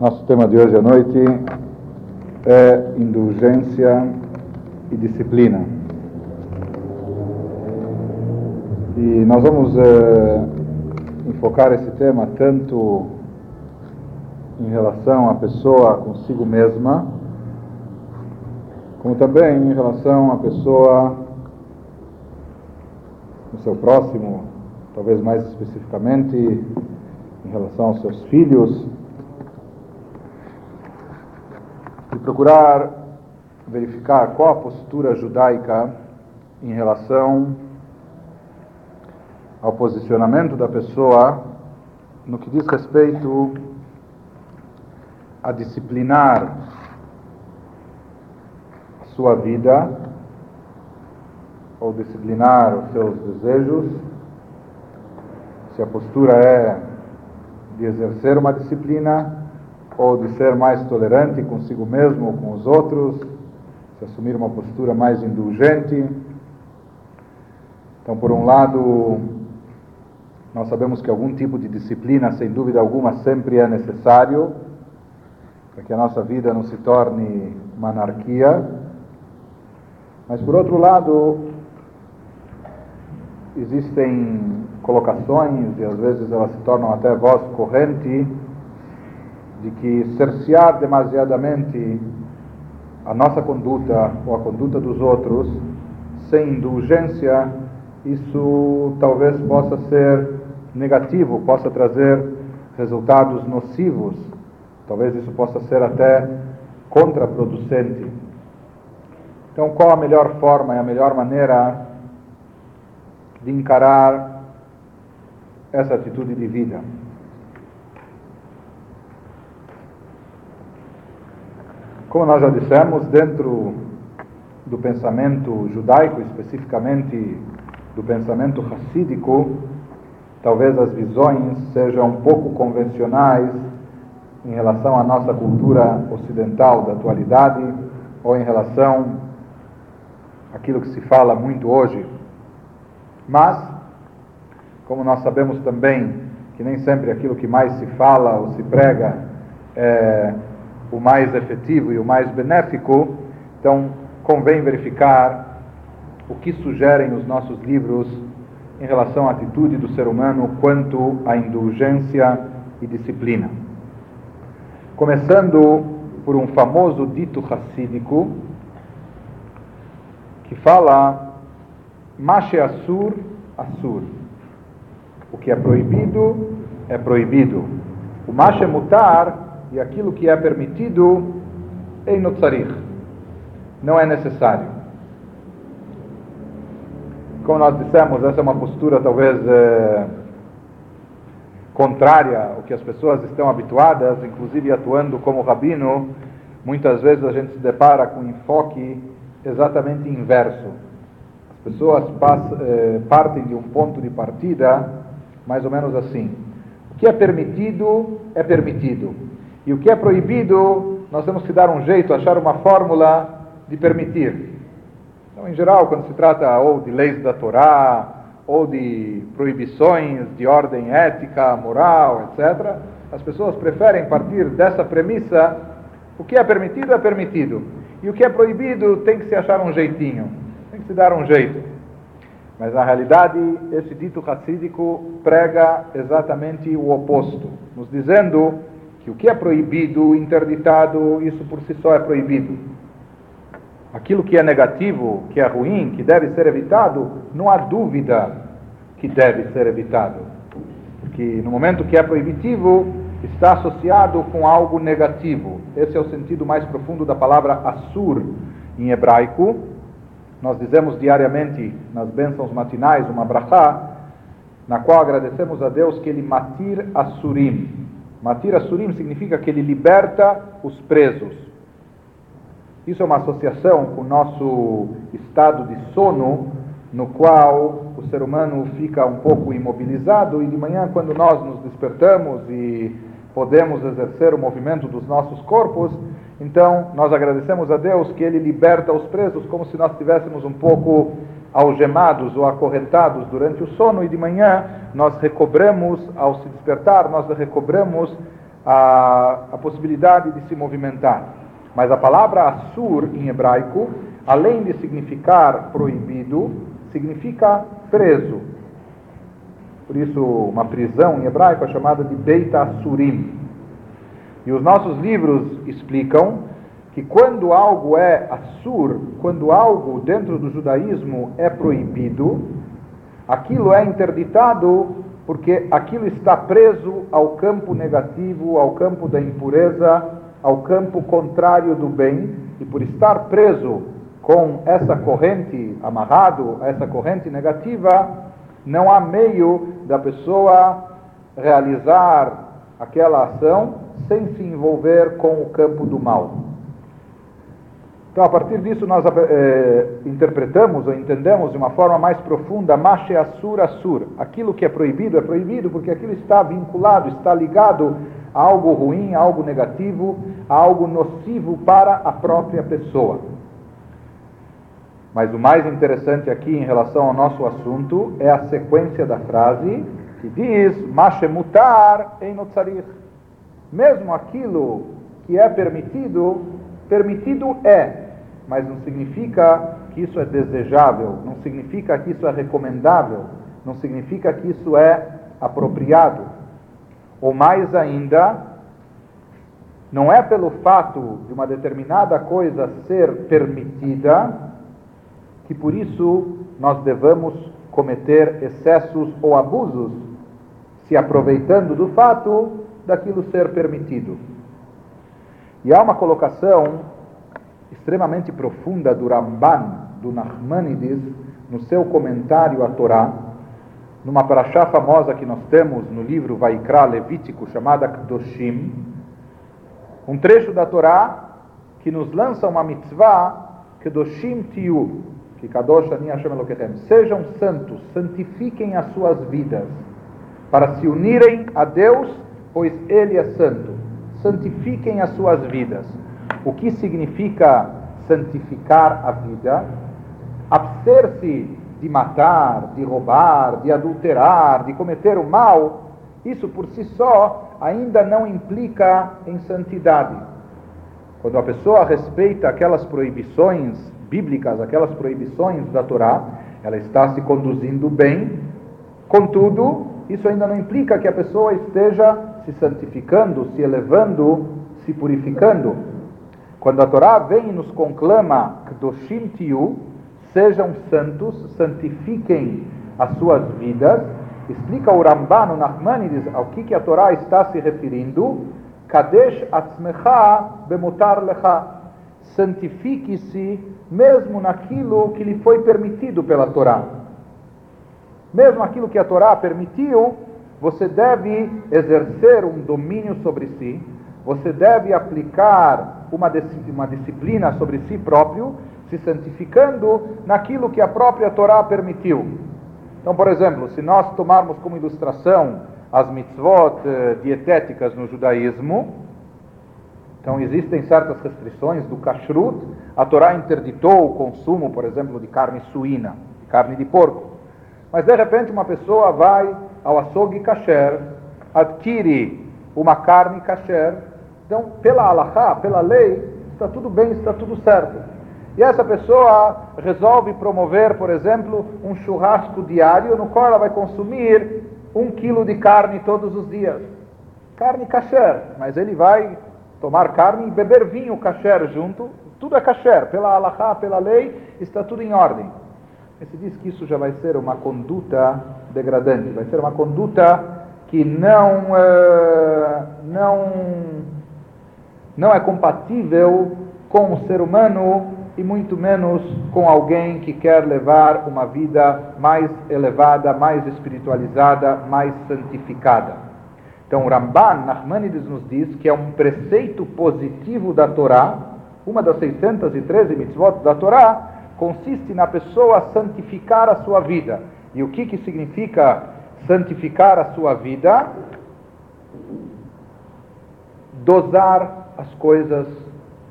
Nosso tema de hoje à noite é indulgência e disciplina. E nós vamos é, enfocar esse tema tanto em relação à pessoa consigo mesma, como também em relação à pessoa no seu próximo, talvez mais especificamente em relação aos seus filhos, e procurar verificar qual a postura judaica em relação ao posicionamento da pessoa no que diz respeito a disciplinar a sua vida ou disciplinar os seus desejos, se a postura é de exercer uma disciplina ou de ser mais tolerante consigo mesmo ou com os outros, se assumir uma postura mais indulgente. Então, por um lado, nós sabemos que algum tipo de disciplina, sem dúvida alguma, sempre é necessário para que a nossa vida não se torne uma anarquia. Mas, por outro lado, existem colocações, e às vezes elas se tornam até voz corrente, de que cercear demasiadamente a nossa conduta ou a conduta dos outros, sem indulgência, isso talvez possa ser negativo, possa trazer resultados nocivos, talvez isso possa ser até contraproducente. Então, qual a melhor forma e a melhor maneira de encarar essa atitude de vida. Como nós já dissemos, dentro do pensamento judaico, especificamente do pensamento racídico, talvez as visões sejam um pouco convencionais em relação à nossa cultura ocidental da atualidade ou em relação àquilo que se fala muito hoje. Mas, como nós sabemos também que nem sempre aquilo que mais se fala ou se prega é o mais efetivo e o mais benéfico, então convém verificar o que sugerem os nossos livros em relação à atitude do ser humano quanto à indulgência e disciplina. Começando por um famoso dito racídico que fala Mashe Assur, Assur. O que é proibido, é proibido. O Mashe Mutar e aquilo que é permitido, é inotzarich. Não é necessário. Como nós dissemos, essa é uma postura talvez é, contrária ao que as pessoas estão habituadas, inclusive atuando como rabino, muitas vezes a gente se depara com um enfoque exatamente inverso pessoas passam, eh, partem de um ponto de partida mais ou menos assim. O que é permitido, é permitido. E o que é proibido, nós temos que dar um jeito, achar uma fórmula de permitir. Então, em geral, quando se trata ou de leis da Torá, ou de proibições de ordem ética, moral, etc., as pessoas preferem partir dessa premissa: o que é permitido é permitido. E o que é proibido tem que se achar um jeitinho tem que se dar um jeito. Mas na realidade, esse dito racídico prega exatamente o oposto, nos dizendo que o que é proibido, interditado, isso por si só é proibido. Aquilo que é negativo, que é ruim, que deve ser evitado, não há dúvida que deve ser evitado. Porque no momento que é proibitivo, está associado com algo negativo. Esse é o sentido mais profundo da palavra assur em hebraico, nós dizemos diariamente nas bênçãos matinais uma brachá, na qual agradecemos a Deus que Ele matir asurim. Matir asurim significa que Ele liberta os presos. Isso é uma associação com o nosso estado de sono, no qual o ser humano fica um pouco imobilizado e de manhã, quando nós nos despertamos e podemos exercer o movimento dos nossos corpos, então, nós agradecemos a Deus que Ele liberta os presos como se nós estivéssemos um pouco algemados ou acorrentados durante o sono e de manhã nós recobramos, ao se despertar, nós recobramos a, a, possibilidade de se movimentar. Mas a palavra assur em hebraico, além de significar proibido, significa preso. Por isso, uma prisão em hebraico é chamada de Beit Asurim. E os nossos livros explicam que quando algo é assur, quando algo dentro do judaísmo é proibido, aquilo é interditado porque aquilo está preso ao campo negativo, ao campo da impureza, ao campo contrário do bem, e por estar preso com essa corrente, amarrado a essa corrente negativa, não há meio da pessoa realizar aquela ação sem se envolver com o campo do mal. Então, a partir disso, nós é, interpretamos ou entendemos de uma forma mais profunda, Mashe Asur Asur. Aquilo que é proibido é proibido porque aquilo está vinculado, está ligado a algo ruim, a algo negativo, a algo nocivo para a própria pessoa. Mas o mais interessante aqui em relação ao nosso assunto é a sequência da frase que diz Mashemutar em Notzarich. Mesmo aquilo que é permitido, permitido é, mas não significa que isso é desejável, não significa que isso é recomendável, não significa que isso é apropriado. Ou mais ainda, não é pelo fato de uma determinada coisa ser permitida que por isso nós devamos cometer excessos ou abusos, se aproveitando do fato daquilo ser permitido. E há uma colocação extremamente profunda do Ramban, do Nachmanides, no seu comentário à Torá, numa paraxá famosa que nós temos no livro Vaikra Levítico, chamada Kdoshim, um trecho da Torá que nos lança uma mitzvah, Kdoshim Tiu, que Kadosh Ani Hashem Elokechem, sejam santos, santifiquem as suas vidas, para se unirem a Deus, pois Ele é santo. Santifiquem as suas vidas. O que significa santificar a vida? Abster-se de matar, de roubar, de adulterar, de cometer o mal, isso por si só ainda não implica em santidade. Quando a pessoa respeita aquelas proibições bíblicas, aquelas proibições da Torá, ela está se conduzindo bem. Contudo, isso ainda não implica que a pessoa esteja se santificando, se elevando, se purificando. Quando a Torá vem e nos conclama Kdoshim Tiu, sejam santos, santifiquem as suas vidas, explica o Ramban, no Nachmanides, ao que, que a Torá está se referindo, Kadesh atzmecha bemutar lecha santifique-se mesmo naquilo que lhe foi permitido pela Torá. Mesmo aquilo que a Torá permitiu, você deve exercer um domínio sobre si, você deve aplicar uma, uma disciplina sobre si próprio, se santificando naquilo que a própria Torá permitiu. Então, por exemplo, se nós tomarmos como ilustração as mitzvot eh, dietéticas no judaísmo, então existem certas restrições do kashrut. A Torá interditou o consumo, por exemplo, de carne suína, carne de porco. Mas de repente uma pessoa vai ao açougue kasher, adquire uma carne kasher. Então, pela alahá, pela lei, está tudo bem, está tudo certo. E essa pessoa resolve promover, por exemplo, um churrasco diário no qual ela vai consumir um quilo de carne todos os dias. Carne kasher, mas ele vai tomar carne e beber vinho kasher junto, tudo é kasher, pela alahá, pela lei, está tudo em ordem. Mas se diz que isso já vai ser uma conduta degradante, vai ser uma conduta que não, uh, não, não é compatível com o ser humano e muito menos com alguém que quer levar uma vida mais elevada, mais espiritualizada, mais santificada. Então, Ramban Nachmanides nos diz que é um preceito positivo da Torá, uma das 613 mitzvot da Torá, consiste na pessoa santificar a sua vida. E o que, que significa santificar a sua vida? Dosar as coisas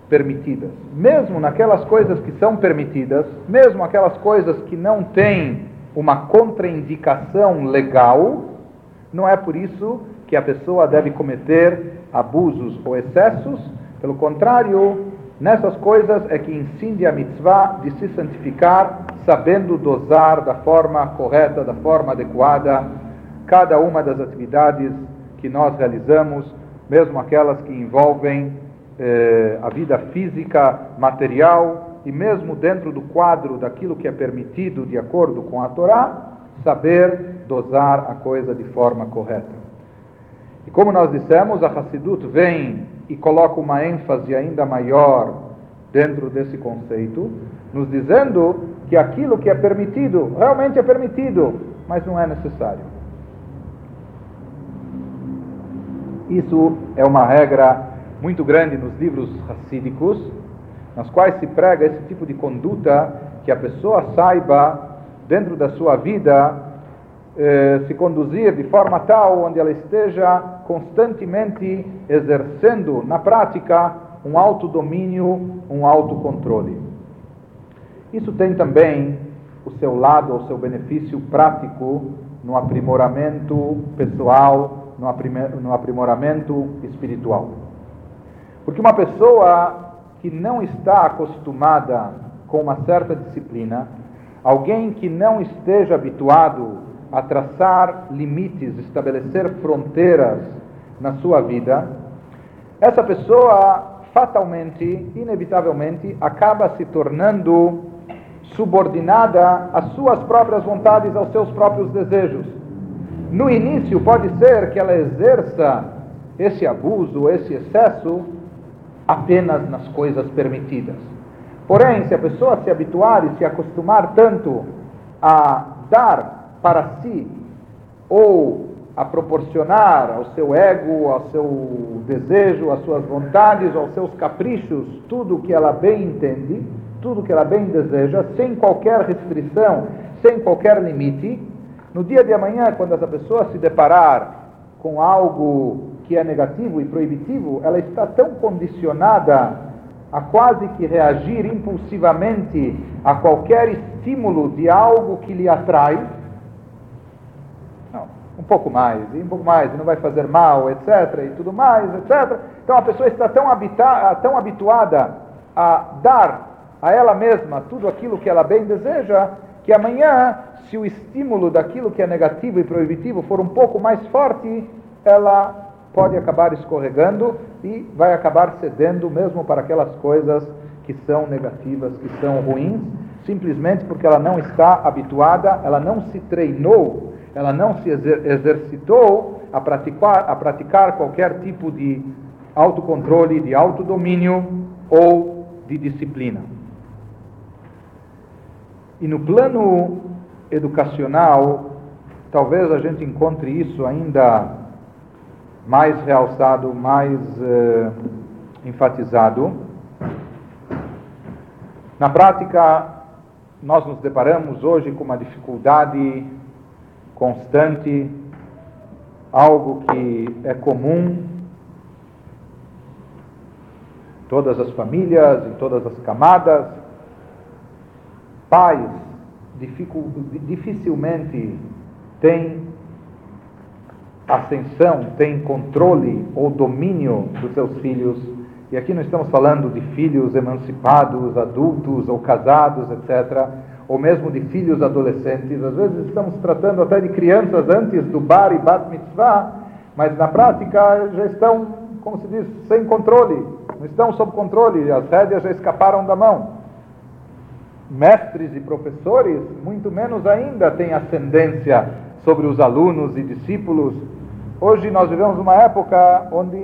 permitidas. Mesmo naquelas coisas que são permitidas, mesmo aquelas coisas que não têm uma contraindicação legal, não é por isso que a pessoa deve cometer abusos ou excessos. Pelo contrário, nessas coisas é que incide a mitzvah de se santificar, sabendo dosar da forma correta, da forma adequada, cada uma das atividades que nós realizamos, mesmo aquelas que envolvem eh, a vida física, material, e mesmo dentro do quadro daquilo que é permitido de acordo com a Torá, saber dosar a coisa de forma correta. E como nós dissemos, a Hassidut vem e coloca uma ênfase ainda maior dentro desse conceito, nos dizendo que aquilo que é permitido realmente é permitido, mas não é necessário. Isso é uma regra muito grande nos livros racídicos, nas quais se prega esse tipo de conduta que a pessoa saiba, dentro da sua vida, eh, se conduzir de forma tal onde ela esteja constantemente exercendo na prática um autodomínio, um autocontrole. Isso tem também o seu lado, o seu benefício prático no aprimoramento pessoal, no aprimoramento espiritual. Porque uma pessoa que não está acostumada com uma certa disciplina, alguém que não esteja habituado a traçar limites, estabelecer fronteiras na sua vida, essa pessoa fatalmente, inevitavelmente, acaba se tornando subordinada às suas próprias vontades, aos seus próprios desejos. No início, pode ser que ela exerça esse abuso, esse excesso, apenas nas coisas permitidas. Porém, se a pessoa se habituar e se acostumar tanto a dar para si ou a proporcionar ao seu ego, ao seu desejo, às suas vontades, aos seus caprichos, tudo o que ela bem entende, tudo o que ela bem deseja, sem qualquer restrição, sem qualquer limite, no dia de amanhã, quando essa pessoa se deparar com algo que é negativo e proibitivo, ela está tão condicionada a quase que reagir impulsivamente a qualquer estímulo de algo que lhe atrai. Um pouco mais, e um pouco mais, e não vai fazer mal, etc., e tudo mais, etc. Então a pessoa está tão, habita, tão habituada a dar a ela mesma tudo aquilo que ela bem deseja, que amanhã, se o estímulo daquilo que é negativo e proibitivo for um pouco mais forte, ela pode acabar escorregando e vai acabar cedendo mesmo para aquelas coisas que são negativas, que são ruins, simplesmente porque ela não está habituada, ela não se treinou, ela não se exer exercitou a praticar, a praticar qualquer tipo de autocontrole, de autodomínio ou de disciplina. E no plano educacional, talvez a gente encontre isso ainda mais realçado, mais uh, enfatizado. Na prática, nós nos deparamos hoje com uma dificuldade constante, algo que é comum em todas as famílias, em todas as camadas. Pais dificilmente têm ascensão, tem controle ou domínio dos seus filhos. E aqui não estamos falando de filhos emancipados, adultos ou casados, etc., ou mesmo de filhos adolescentes. Às vezes estamos tratando até de crianças antes do bar e bat mitzvah, mas na prática já estão, como se diz, sem controle, não estão sob controle, as rédeas já escaparam da mão. Mestres e professores, muito menos ainda, têm ascendência sobre os alunos e discípulos Hoje nós vivemos uma época onde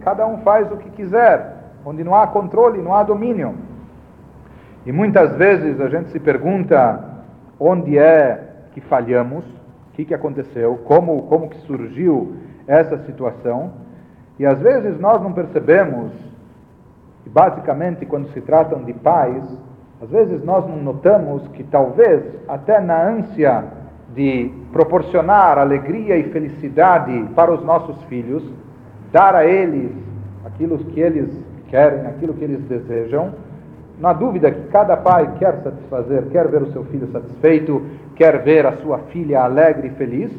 cada um faz o que quiser, onde não há controle, não há domínio. E muitas vezes a gente se pergunta onde é que falhamos, o que, que aconteceu, como, como que surgiu essa situação. E às vezes nós não percebemos, e basicamente quando se tratam de pais, às vezes nós não notamos que talvez até na ânsia de proporcionar alegria e felicidade para os nossos filhos, dar a eles aquilo que eles querem, aquilo que eles desejam. Há dúvida que cada pai quer satisfazer, quer ver o seu filho satisfeito, quer ver a sua filha alegre e feliz,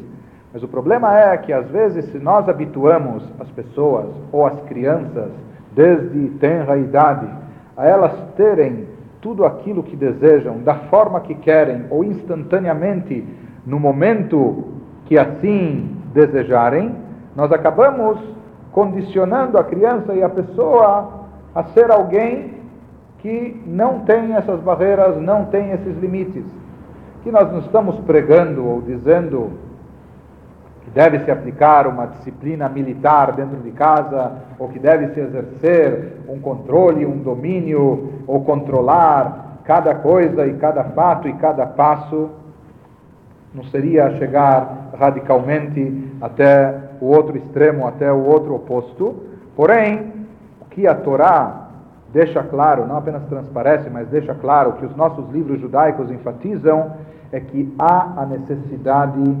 Mas o problema é que às vezes se nós habituamos as pessoas ou as crianças desde tenra idade a elas terem tudo aquilo que desejam, da forma que querem ou instantaneamente no momento que assim desejarem, nós acabamos condicionando a criança e a pessoa a ser alguém que não tem essas barreiras, não tem esses limites. Que nós não estamos pregando ou dizendo que deve se aplicar uma disciplina militar dentro de casa, ou que deve se exercer um controle, um domínio, ou controlar cada coisa e cada fato e cada passo. Não seria chegar radicalmente até o outro extremo, até o outro oposto. Porém, o que a Torá deixa claro, não apenas transparece, mas deixa claro que os nossos livros judaicos enfatizam é que há a necessidade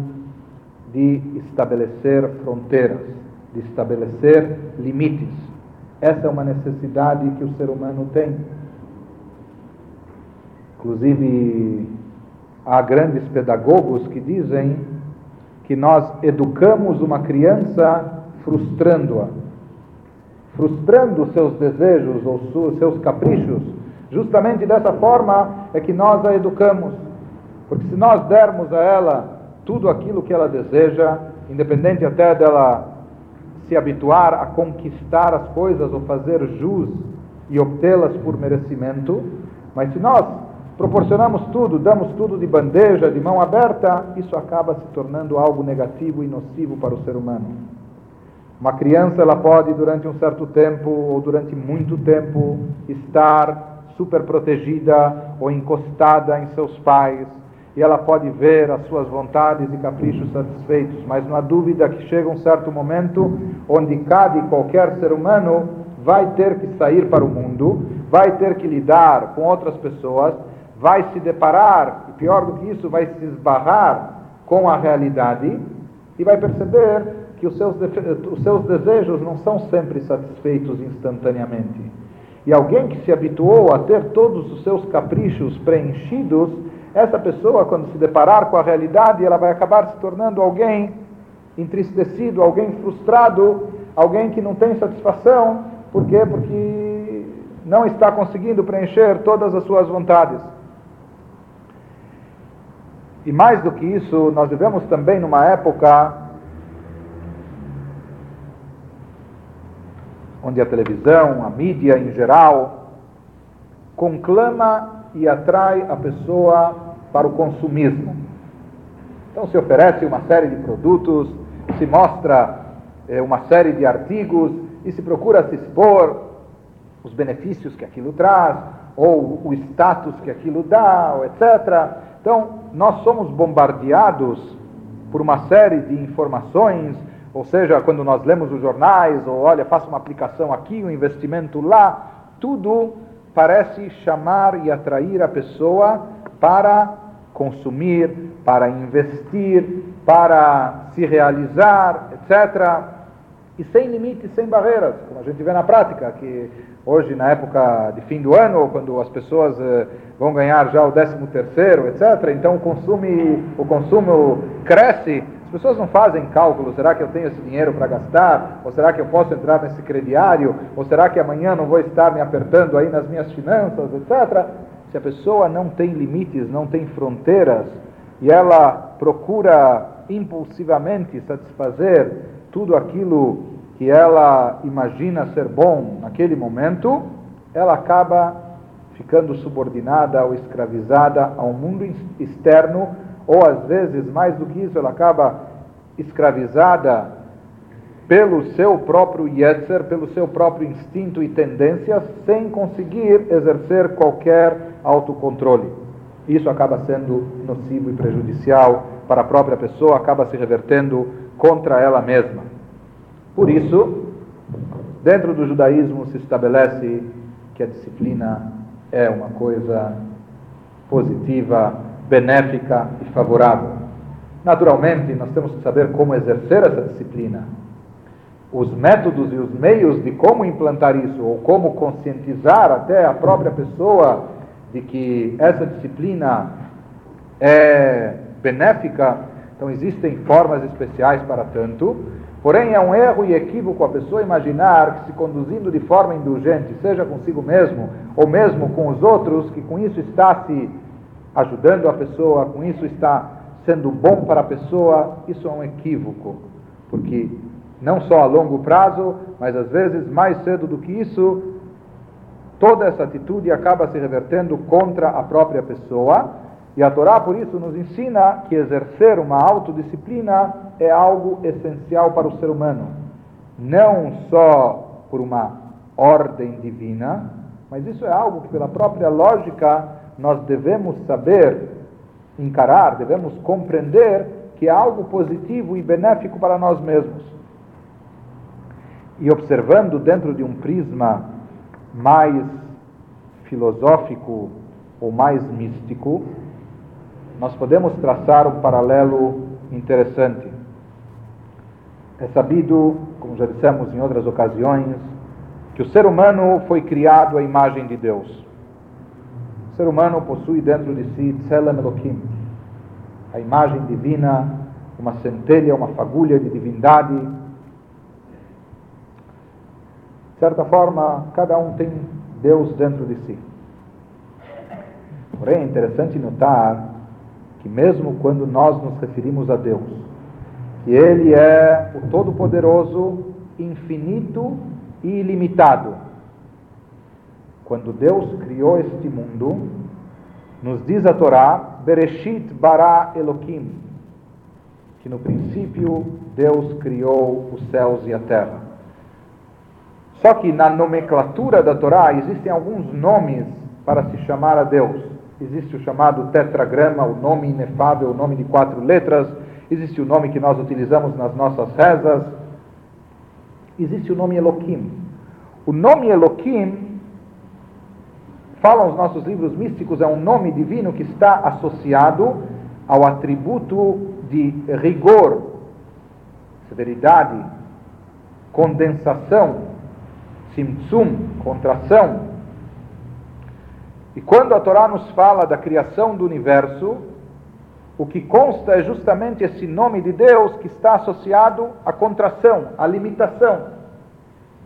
de estabelecer fronteiras, de estabelecer limites. Essa é uma necessidade que o ser humano tem. Inclusive, há grandes pedagogos que dizem que nós educamos uma criança frustrando-a frustrando seus desejos ou seus caprichos, justamente dessa forma é que nós a educamos. Porque se nós dermos a ela tudo aquilo que ela deseja, independente até dela se habituar a conquistar as coisas ou fazer jus e obtê-las por merecimento, mas se nós proporcionamos tudo, damos tudo de bandeja, de mão aberta, isso acaba se tornando algo negativo e nocivo para o ser humano. Uma criança ela pode durante um certo tempo ou durante muito tempo estar super protegida ou encostada em seus pais. E ela pode ver as suas vontades e caprichos satisfeitos, mas não há dúvida que chega um certo momento onde cada e qualquer ser humano vai ter que sair para o mundo, vai ter que lidar com outras pessoas, vai se deparar, e pior do que isso, vai se esbarrar com a realidade e vai perceber que os seus, os seus desejos não são sempre satisfeitos instantaneamente. E alguém que se habituou a ter todos os seus caprichos preenchidos, essa pessoa, quando se deparar com a realidade, ela vai acabar se tornando alguém entristecido, alguém frustrado, alguém que não tem satisfação. Por quê? Porque não está conseguindo preencher todas as suas vontades. E mais do que isso, nós vivemos também numa época onde a televisão, a mídia em geral, conclama e atrai a pessoa para o consumismo. Então se oferece uma série de produtos, se mostra eh, uma série de artigos e se procura se expor os benefícios que aquilo traz, ou o status que aquilo dá, etc. Então, nós somos bombardeados por uma série de informações ou seja, quando nós lemos os jornais, ou olha, faça uma aplicação aqui, um investimento lá, tudo parece chamar e atrair a pessoa para consumir, para investir, para se realizar, etc. E sem limites, sem barreiras, como a gente vê na prática, que hoje, na época de fim do ano, quando as pessoas eh, vão ganhar já o 13 terceiro, etc., então o consumo, o consumo cresce, as pessoas não fazem cálculo, será que eu tenho esse dinheiro para gastar? Ou será que eu posso entrar nesse crediário? Ou será que amanhã não vou estar me apertando aí nas minhas finanças, etc. Se a pessoa não tem limites, não tem fronteiras, e ela procura impulsivamente satisfazer tudo aquilo que ela imagina ser bom naquele momento, ela acaba ficando subordinada ou escravizada ao mundo externo ou às vezes, mais do que isso, ela acaba escravizada pelo seu próprio yetzer, pelo seu próprio instinto e tendências, sem conseguir exercer qualquer autocontrole. Isso acaba sendo nocivo e prejudicial para a própria pessoa, acaba se revertendo contra ela mesma. Por isso, dentro do judaísmo se estabelece que a disciplina é uma coisa positiva, benéfica e favorável. Naturalmente, nós temos que saber como exercer essa disciplina. Os métodos e os meios de como implantar isso, ou como conscientizar até a própria pessoa de que essa disciplina é benéfica, Então existem formas especiais para tanto, porém é um erro e equívoco a pessoa imaginar que se conduzindo de forma indulgente, seja consigo mesmo ou mesmo com os outros, que com isso está se ajudando a pessoa, com isso está sendo bom para a pessoa, isso é um equívoco, porque não só a longo prazo, mas às vezes mais cedo do que isso, toda essa atitude acaba se revertendo contra a própria pessoa e a Torá, por isso, nos ensina que exercer uma autodisciplina é algo essencial para o ser humano. Não só por uma ordem divina, mas isso é algo que, pela própria lógica, nós devemos saber encarar, devemos compreender que é algo positivo e benéfico para nós mesmos. E observando dentro de um prisma mais filosófico ou mais místico, nós podemos traçar um paralelo interessante. É sabido, como já dissemos em outras ocasiões, que o ser humano foi criado à imagem de Deus. O ser humano possui dentro de si Tselem Elohim, a imagem divina, uma centelha, uma fagulha de divindade. De certa forma, cada um tem Deus dentro de si. Porém, é interessante notar que mesmo quando nós nos referimos a Deus, que Ele é o Todo-Poderoso, infinito e ilimitado. Quando Deus criou este mundo, nos diz a Torá, Bereshit bara Elohim, que no princípio Deus criou os céus e a terra. Só que na nomenclatura da Torá existem alguns nomes para se chamar a Deus. Existe o chamado tetragrama, o nome inefável, o nome de quatro letras. Existe o nome que nós utilizamos nas nossas rezas. Existe o nome Elohim. O nome Elohim, falam os nossos livros místicos, é um nome divino que está associado ao atributo de rigor, severidade, condensação, simtsum, contração, e quando a Torá nos fala da criação do universo, o que consta é justamente esse nome de Deus que está associado à contração, à limitação.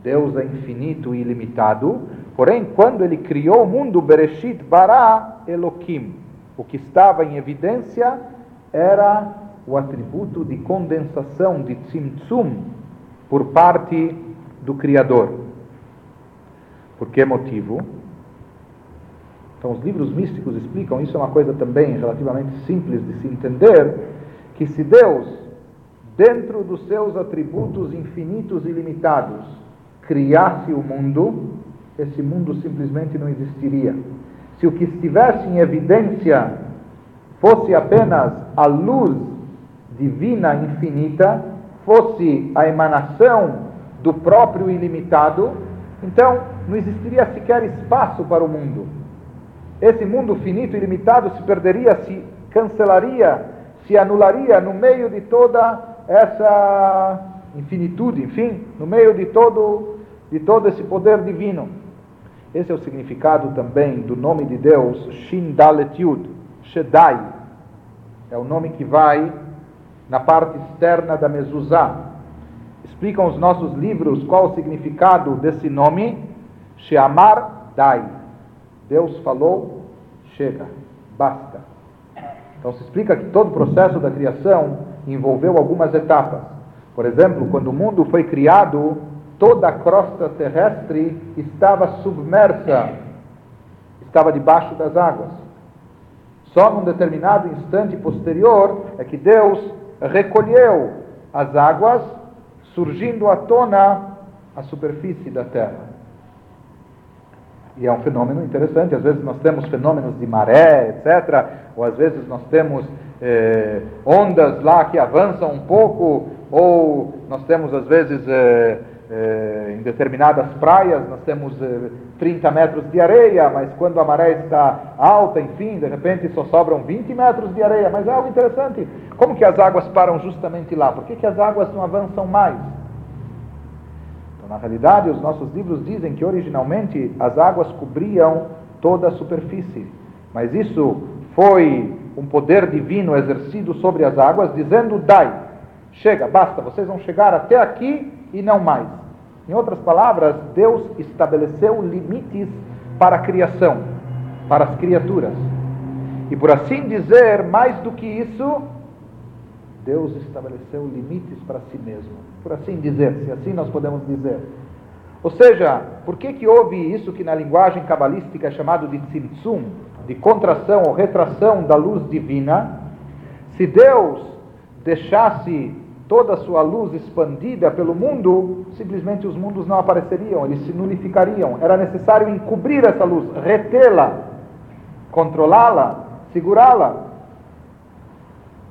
Deus é infinito e ilimitado, porém, quando ele criou o mundo, Bereshit bara Elohim, o que estava em evidência era o atributo de condensação, de tzimtzum, por parte do Criador. Por que motivo? Então, os livros místicos explicam, isso é uma coisa também relativamente simples de se entender, que se Deus, dentro dos seus atributos infinitos e limitados, criasse o mundo, esse mundo simplesmente não existiria. Se o que estivesse em evidência fosse apenas a luz divina infinita, fosse a emanação do próprio ilimitado, então não existiria sequer espaço para o mundo esse mundo finito e se perderia, se cancelaria, se anularia no meio de toda essa infinitude, enfim, no meio de todo, de todo esse poder divino. Esse é o significado também do nome de Deus, Shin Dalet Yud, Shedai. É o nome que vai na parte externa da mezuzá. Explicam os nossos livros qual o significado desse nome, Sheamar Dai Deus falou, chega, basta. Então se explica que todo o processo da criação envolveu algumas etapas. Por exemplo, quando o mundo foi criado, toda a crosta terrestre estava submersa, estava debaixo das águas. Só num determinado instante posterior é que Deus recolheu as águas, surgindo à tona a superfície da terra. E é um fenômeno interessante. Às vezes nós temos fenômenos de maré, etc. Ou às vezes nós temos eh, ondas lá que avançam um pouco. Ou nós temos, às vezes, eh, eh, em determinadas praias, nós temos 30 metros de areia, mas quando a maré está alta, enfim, de repente só sobram 20 metros de areia. Mas é algo interessante. Como que as águas param justamente lá? Por que, que as águas não avançam mais? Na realidade, os nossos livros dizem que originalmente as águas cobriam toda a superfície, mas isso foi um poder divino exercido sobre as águas, dizendo: Dai, chega, basta, vocês vão chegar até aqui e não mais. Em outras palavras, Deus estabeleceu limites para a criação, para as criaturas. E por assim dizer, mais do que isso, Deus estabeleceu limites para si mesmo. Por assim dizer, se assim nós podemos dizer. Ou seja, por que, que houve isso que na linguagem cabalística é chamado de tzimtzum, de contração ou retração da luz divina? Se Deus deixasse toda a sua luz expandida pelo mundo, simplesmente os mundos não apareceriam, eles se nulificariam. Era necessário encobrir essa luz, retê-la, controlá-la, segurá-la.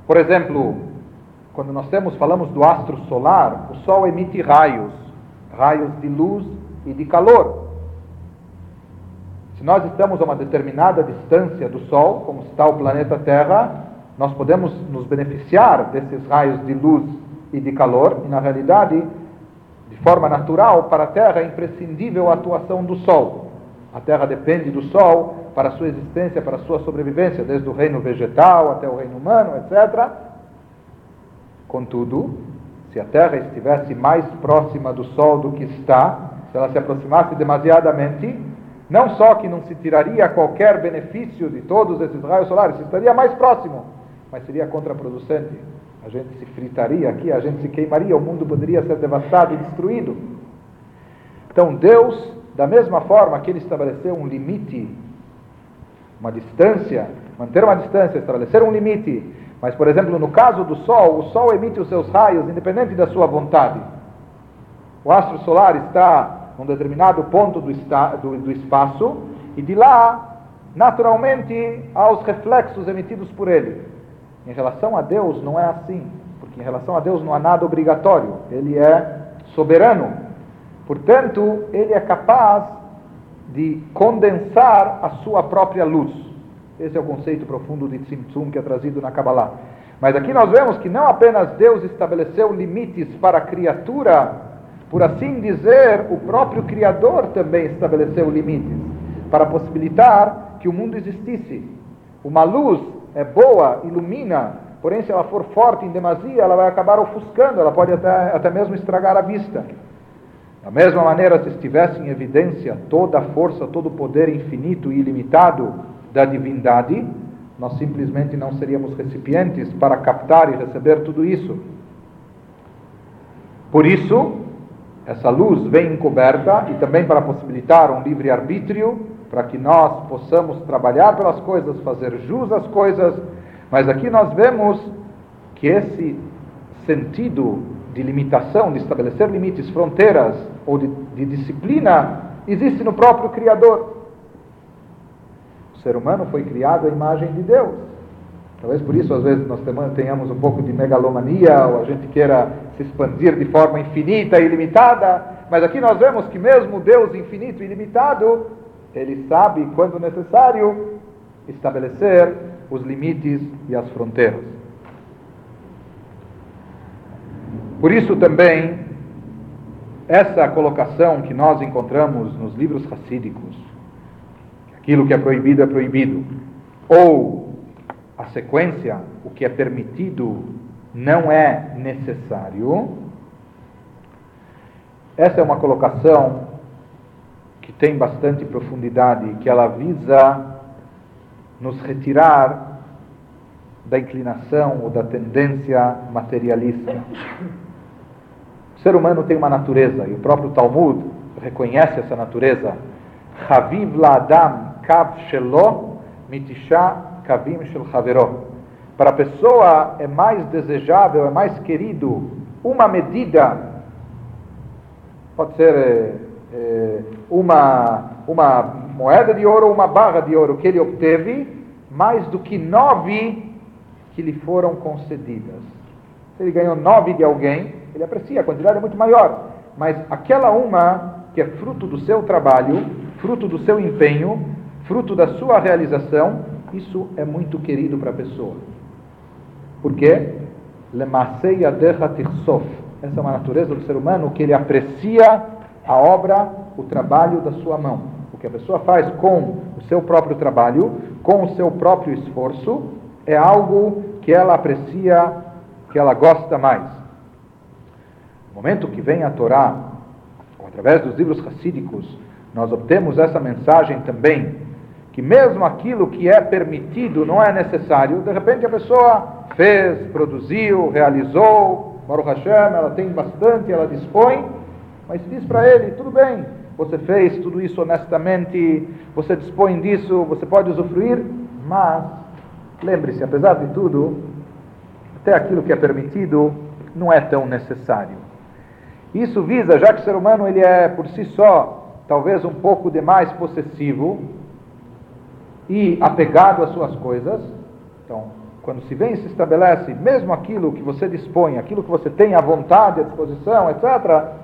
Por exemplo, quando nós temos, falamos do astro solar, o Sol emite raios raios de luz e de calor. Se nós estamos a uma determinada distância do Sol, como está o planeta Terra, nós podemos nos beneficiar desses raios de luz e de calor, e na realidade, de forma natural, para a Terra é imprescindível a atuação do Sol. A Terra depende do Sol para a sua existência, para a sua sobrevivência, desde o reino vegetal até o reino humano, etc. Contudo, se a Terra estivesse mais próxima do Sol do que está, se ela se aproximasse demasiadamente, não só que não se tiraria qualquer benefício de todos esses raios solares, se estaria mais próximo, mas seria contraproducente. A gente se fritaria aqui, a gente se queimaria, o mundo poderia ser devastado e destruído. Então Deus, da mesma forma que Ele estabeleceu um limite, uma distância, manter uma distância, estabelecer um limite mas, por exemplo, no caso do Sol, o Sol emite os seus raios independente da sua vontade. O astro solar está num determinado ponto do, do, do espaço e de lá, naturalmente, há os reflexos emitidos por ele. Em relação a Deus, não é assim, porque em relação a Deus não há nada obrigatório, ele é soberano. Portanto, ele é capaz de condensar a sua própria luz. Esse é o conceito profundo de Tzimtzum que é trazido na Kabbalah. Mas aqui nós vemos que não apenas Deus estabeleceu limites para a criatura, por assim dizer, o próprio Criador também estabeleceu limites para possibilitar que o mundo existisse. Uma luz é boa, ilumina, porém se ela for forte em demasia, ela vai acabar ofuscando, ela pode até, até mesmo estragar a vista. Da mesma maneira, se estivesse em evidência toda a força, todo o poder infinito e ilimitado da divindade, nós simplesmente não seríamos recipientes para captar e receber tudo isso. Por isso, essa luz vem encoberta e também para possibilitar um livre arbítrio, para que nós possamos trabalhar pelas coisas, fazer jus às coisas, mas aqui nós vemos que esse sentido de limitação, de estabelecer limites, fronteiras ou de, de disciplina, existe no próprio Criador. O ser humano foi criado à imagem de Deus. Talvez por isso, às vezes, nós tenhamos um pouco de megalomania, ou a gente queira se expandir de forma infinita e ilimitada, mas aqui nós vemos que mesmo Deus infinito e ilimitado, Ele sabe, quando necessário, estabelecer os limites e as fronteiras. Por isso também, essa colocação que nós encontramos nos livros racídicos, aquilo que é proibido é proibido. Ou a sequência, o que é permitido não é necessário. Essa é uma colocação que tem bastante profundidade, que ela visa nos retirar da inclinação ou da tendência materialista. O ser humano tem uma natureza, e o próprio Talmud reconhece essa natureza. Kav shelo mitisha kavim shel. Para a pessoa é mais desejável, é mais querido uma medida, pode ser é, uma, uma moeda de ouro ou uma barra de ouro que ele obteve, mais do que nove que lhe foram concedidas. Se ele ganhou nove de alguém, ele aprecia, a quantidade é muito maior. Mas aquela uma que é fruto do seu trabalho, fruto do seu empenho, fruto da sua realização, isso é muito querido para a pessoa. Por quê? Essa é uma natureza do ser humano que ele aprecia a obra, o trabalho da sua mão. O que a pessoa faz com o seu próprio trabalho, com o seu próprio esforço, é algo que ela aprecia, que ela gosta mais. No momento que vem a Torá, através dos livros racídicos, nós obtemos essa mensagem também, que mesmo aquilo que é permitido não é necessário, de repente a pessoa fez, produziu, realizou, Baruch Hashem, ela tem bastante, ela dispõe, mas diz para ele, tudo bem, você fez tudo isso honestamente, você dispõe disso, você pode usufruir, mas lembre-se, apesar de tudo, até aquilo que é permitido não é tão necessário. Isso visa, já que o ser humano ele é por si só talvez um pouco demais possessivo e apegado às suas coisas, então quando se vem e se estabelece mesmo aquilo que você dispõe, aquilo que você tem à vontade, à disposição, etc.,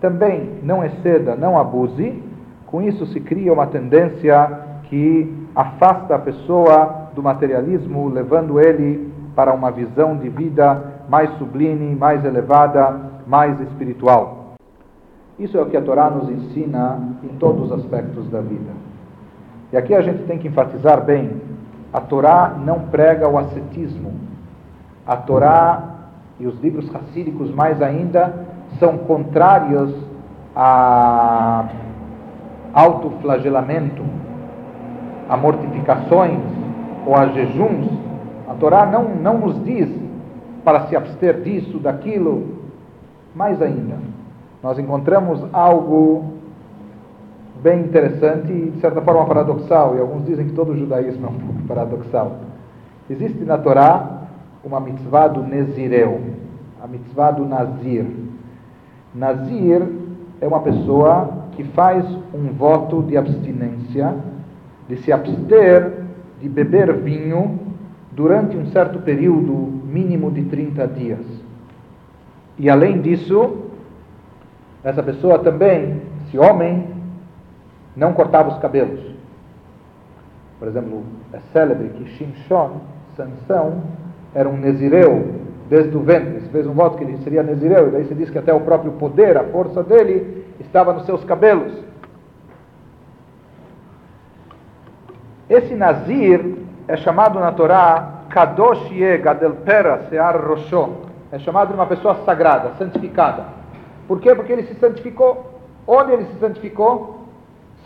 também não exceda, não abuse, com isso se cria uma tendência que afasta a pessoa do materialismo, levando ele para uma visão de vida mais sublime, mais elevada, mais espiritual. Isso é o que a Torá nos ensina em todos os aspectos da vida. E aqui a gente tem que enfatizar bem: a Torá não prega o ascetismo. A Torá e os livros racídicos, mais ainda, são contrários a autoflagelamento, a mortificações ou a jejuns. A Torá não, não nos diz para se abster disso, daquilo. Mais ainda, nós encontramos algo bem interessante e de certa forma paradoxal, e alguns dizem que todo o judaísmo é um pouco paradoxal. Existe na Torá uma mitzvah do Nezireu, a mitzvah do Nazir. Nazir é uma pessoa que faz um voto de abstinência, de se abster de beber vinho durante um certo período mínimo de 30 dias. E além disso, essa pessoa também, esse homem, não cortava os cabelos. Por exemplo, é célebre que Shimshon, Sansão, era um nezireu desde o ventre. Se fez um voto que ele seria Nezireu, e daí se diz que até o próprio poder, a força dele, estava nos seus cabelos. Esse Nazir é chamado na Torá Kadosh Ye Gadel Pera Sear Rosho. É chamado de uma pessoa sagrada, santificada. Por quê? Porque ele se santificou. Onde ele se santificou?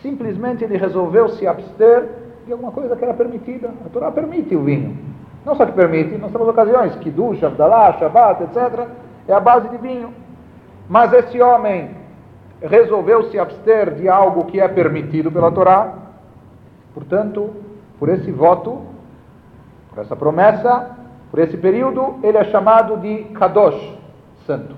Simplesmente ele resolveu se abster de alguma coisa que era permitida. A Torá permite o vinho. Não só que permite, nós temos ocasiões, Kiddush, Abdallah, Shabbat, etc., é a base de vinho. Mas esse homem resolveu se abster de algo que é permitido pela Torá, portanto, por esse voto, por essa promessa, por esse período, ele é chamado de Kadosh, santo.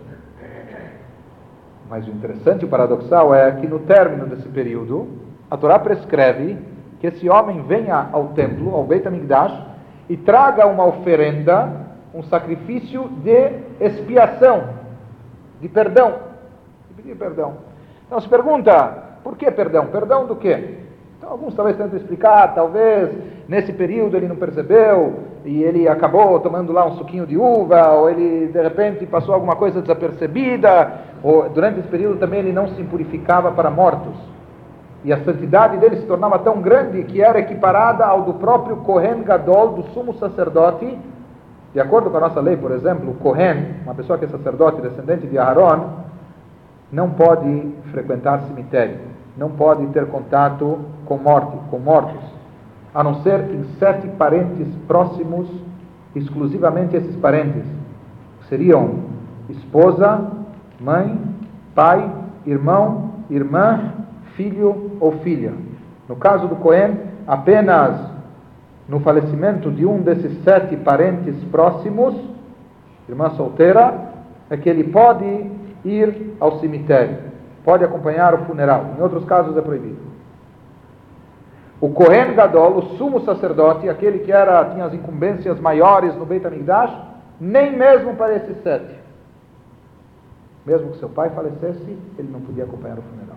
Mas o interessante e o paradoxal é que no término desse período, a Torá prescreve que esse homem venha ao templo, ao Beit HaMikdash, e traga uma oferenda, um sacrifício de expiação, de perdão, de pedir perdão. Então se pergunta, por que perdão? Perdão do quê? Então alguns talvez tentam explicar, talvez nesse período ele não percebeu e ele acabou tomando lá um suquinho de uva, ou ele de repente passou alguma coisa desapercebida, ou durante esse período também ele não se impurificava para mortos e a santidade dele se tornava tão grande que era equiparada ao do próprio Kohen Gadol, do sumo sacerdote. De acordo com a nossa lei, por exemplo, o Kohen, uma pessoa que é sacerdote, descendente de Aaron, não pode frequentar cemitério, não pode ter contato com morte, com mortos, a não ser em sete parentes próximos, exclusivamente esses parentes, seriam esposa, mãe, pai, irmão, irmã filho ou filha. No caso do Cohen, apenas no falecimento de um desses sete parentes próximos, irmã solteira, é que ele pode ir ao cemitério, pode acompanhar o funeral. Em outros casos é proibido. O Kohen Gadol, o sumo sacerdote, aquele que era, tinha as incumbências maiores no Beit HaMikdash, nem mesmo para esses sete. Mesmo que seu pai falecesse, ele não podia acompanhar o funeral.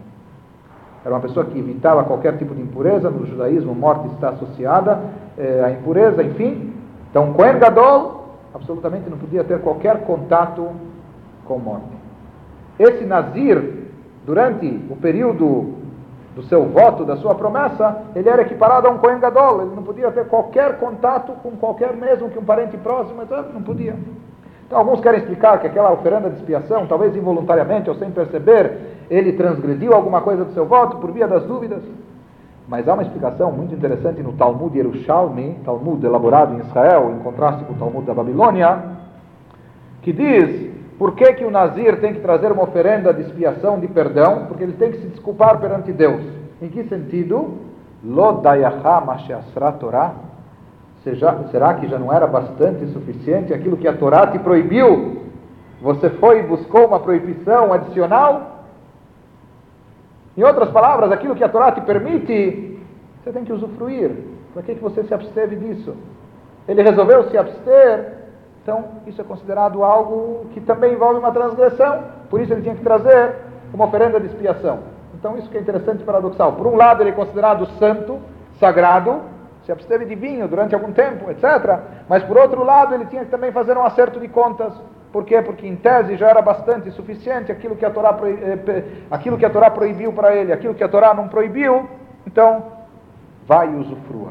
Era uma pessoa que evitava qualquer tipo de impureza. No judaísmo, morte está associada é, à impureza, enfim. Então, Kohen Gadol absolutamente não podia ter qualquer contato com morte. Esse Nazir, durante o período do seu voto, da sua promessa, ele era equiparado a um Kohen Gadol, ele não podia ter qualquer contato com qualquer mesmo que um parente próximo. Não podia. Então, alguns querem explicar que aquela oferenda de expiação, talvez involuntariamente ou sem perceber, ele transgrediu alguma coisa do seu voto por via das dúvidas. Mas há uma explicação muito interessante no Talmud Yerushalmi, Talmud elaborado em Israel, em contraste com o Talmud da Babilônia, que diz por que, que o Nazir tem que trazer uma oferenda de expiação, de perdão? Porque ele tem que se desculpar perante Deus. Em que sentido? Lo dayaha Torah Será que já não era bastante suficiente aquilo que a Torá te proibiu? Você foi e buscou uma proibição adicional? Em outras palavras, aquilo que a Torá te permite, você tem que usufruir. Por que, que você se absteve disso? Ele resolveu se abster, então isso é considerado algo que também envolve uma transgressão, por isso ele tinha que trazer uma oferenda de expiação. Então isso que é interessante e paradoxal. Por um lado ele é considerado santo, sagrado, se absteve de vinho durante algum tempo, etc. Mas por outro lado, ele tinha que também fazer um acerto de contas. Por quê? Porque em tese já era bastante suficiente aquilo que a Torá, eh, aquilo que a Torá proibiu para ele, aquilo que a Torá não proibiu, então vai e usufrua.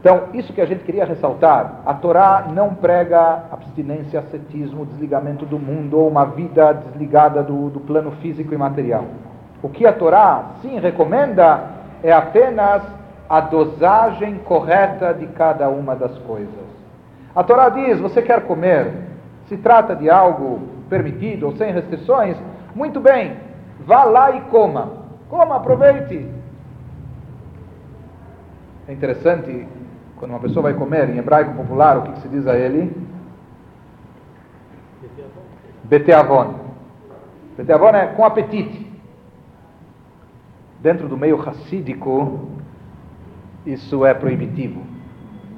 Então, isso que a gente queria ressaltar, a Torá não prega abstinência, ascetismo, desligamento do mundo ou uma vida desligada do, do plano físico e material. O que a Torá sim recomenda é apenas a dosagem correta de cada uma das coisas. A Torá diz: você quer comer, se trata de algo permitido ou sem restrições, muito bem, vá lá e coma. Coma, aproveite. É interessante, quando uma pessoa vai comer, em hebraico popular, o que, que se diz a ele? Beteavon. Beteavon é com apetite. Dentro do meio racídico, isso é proibitivo.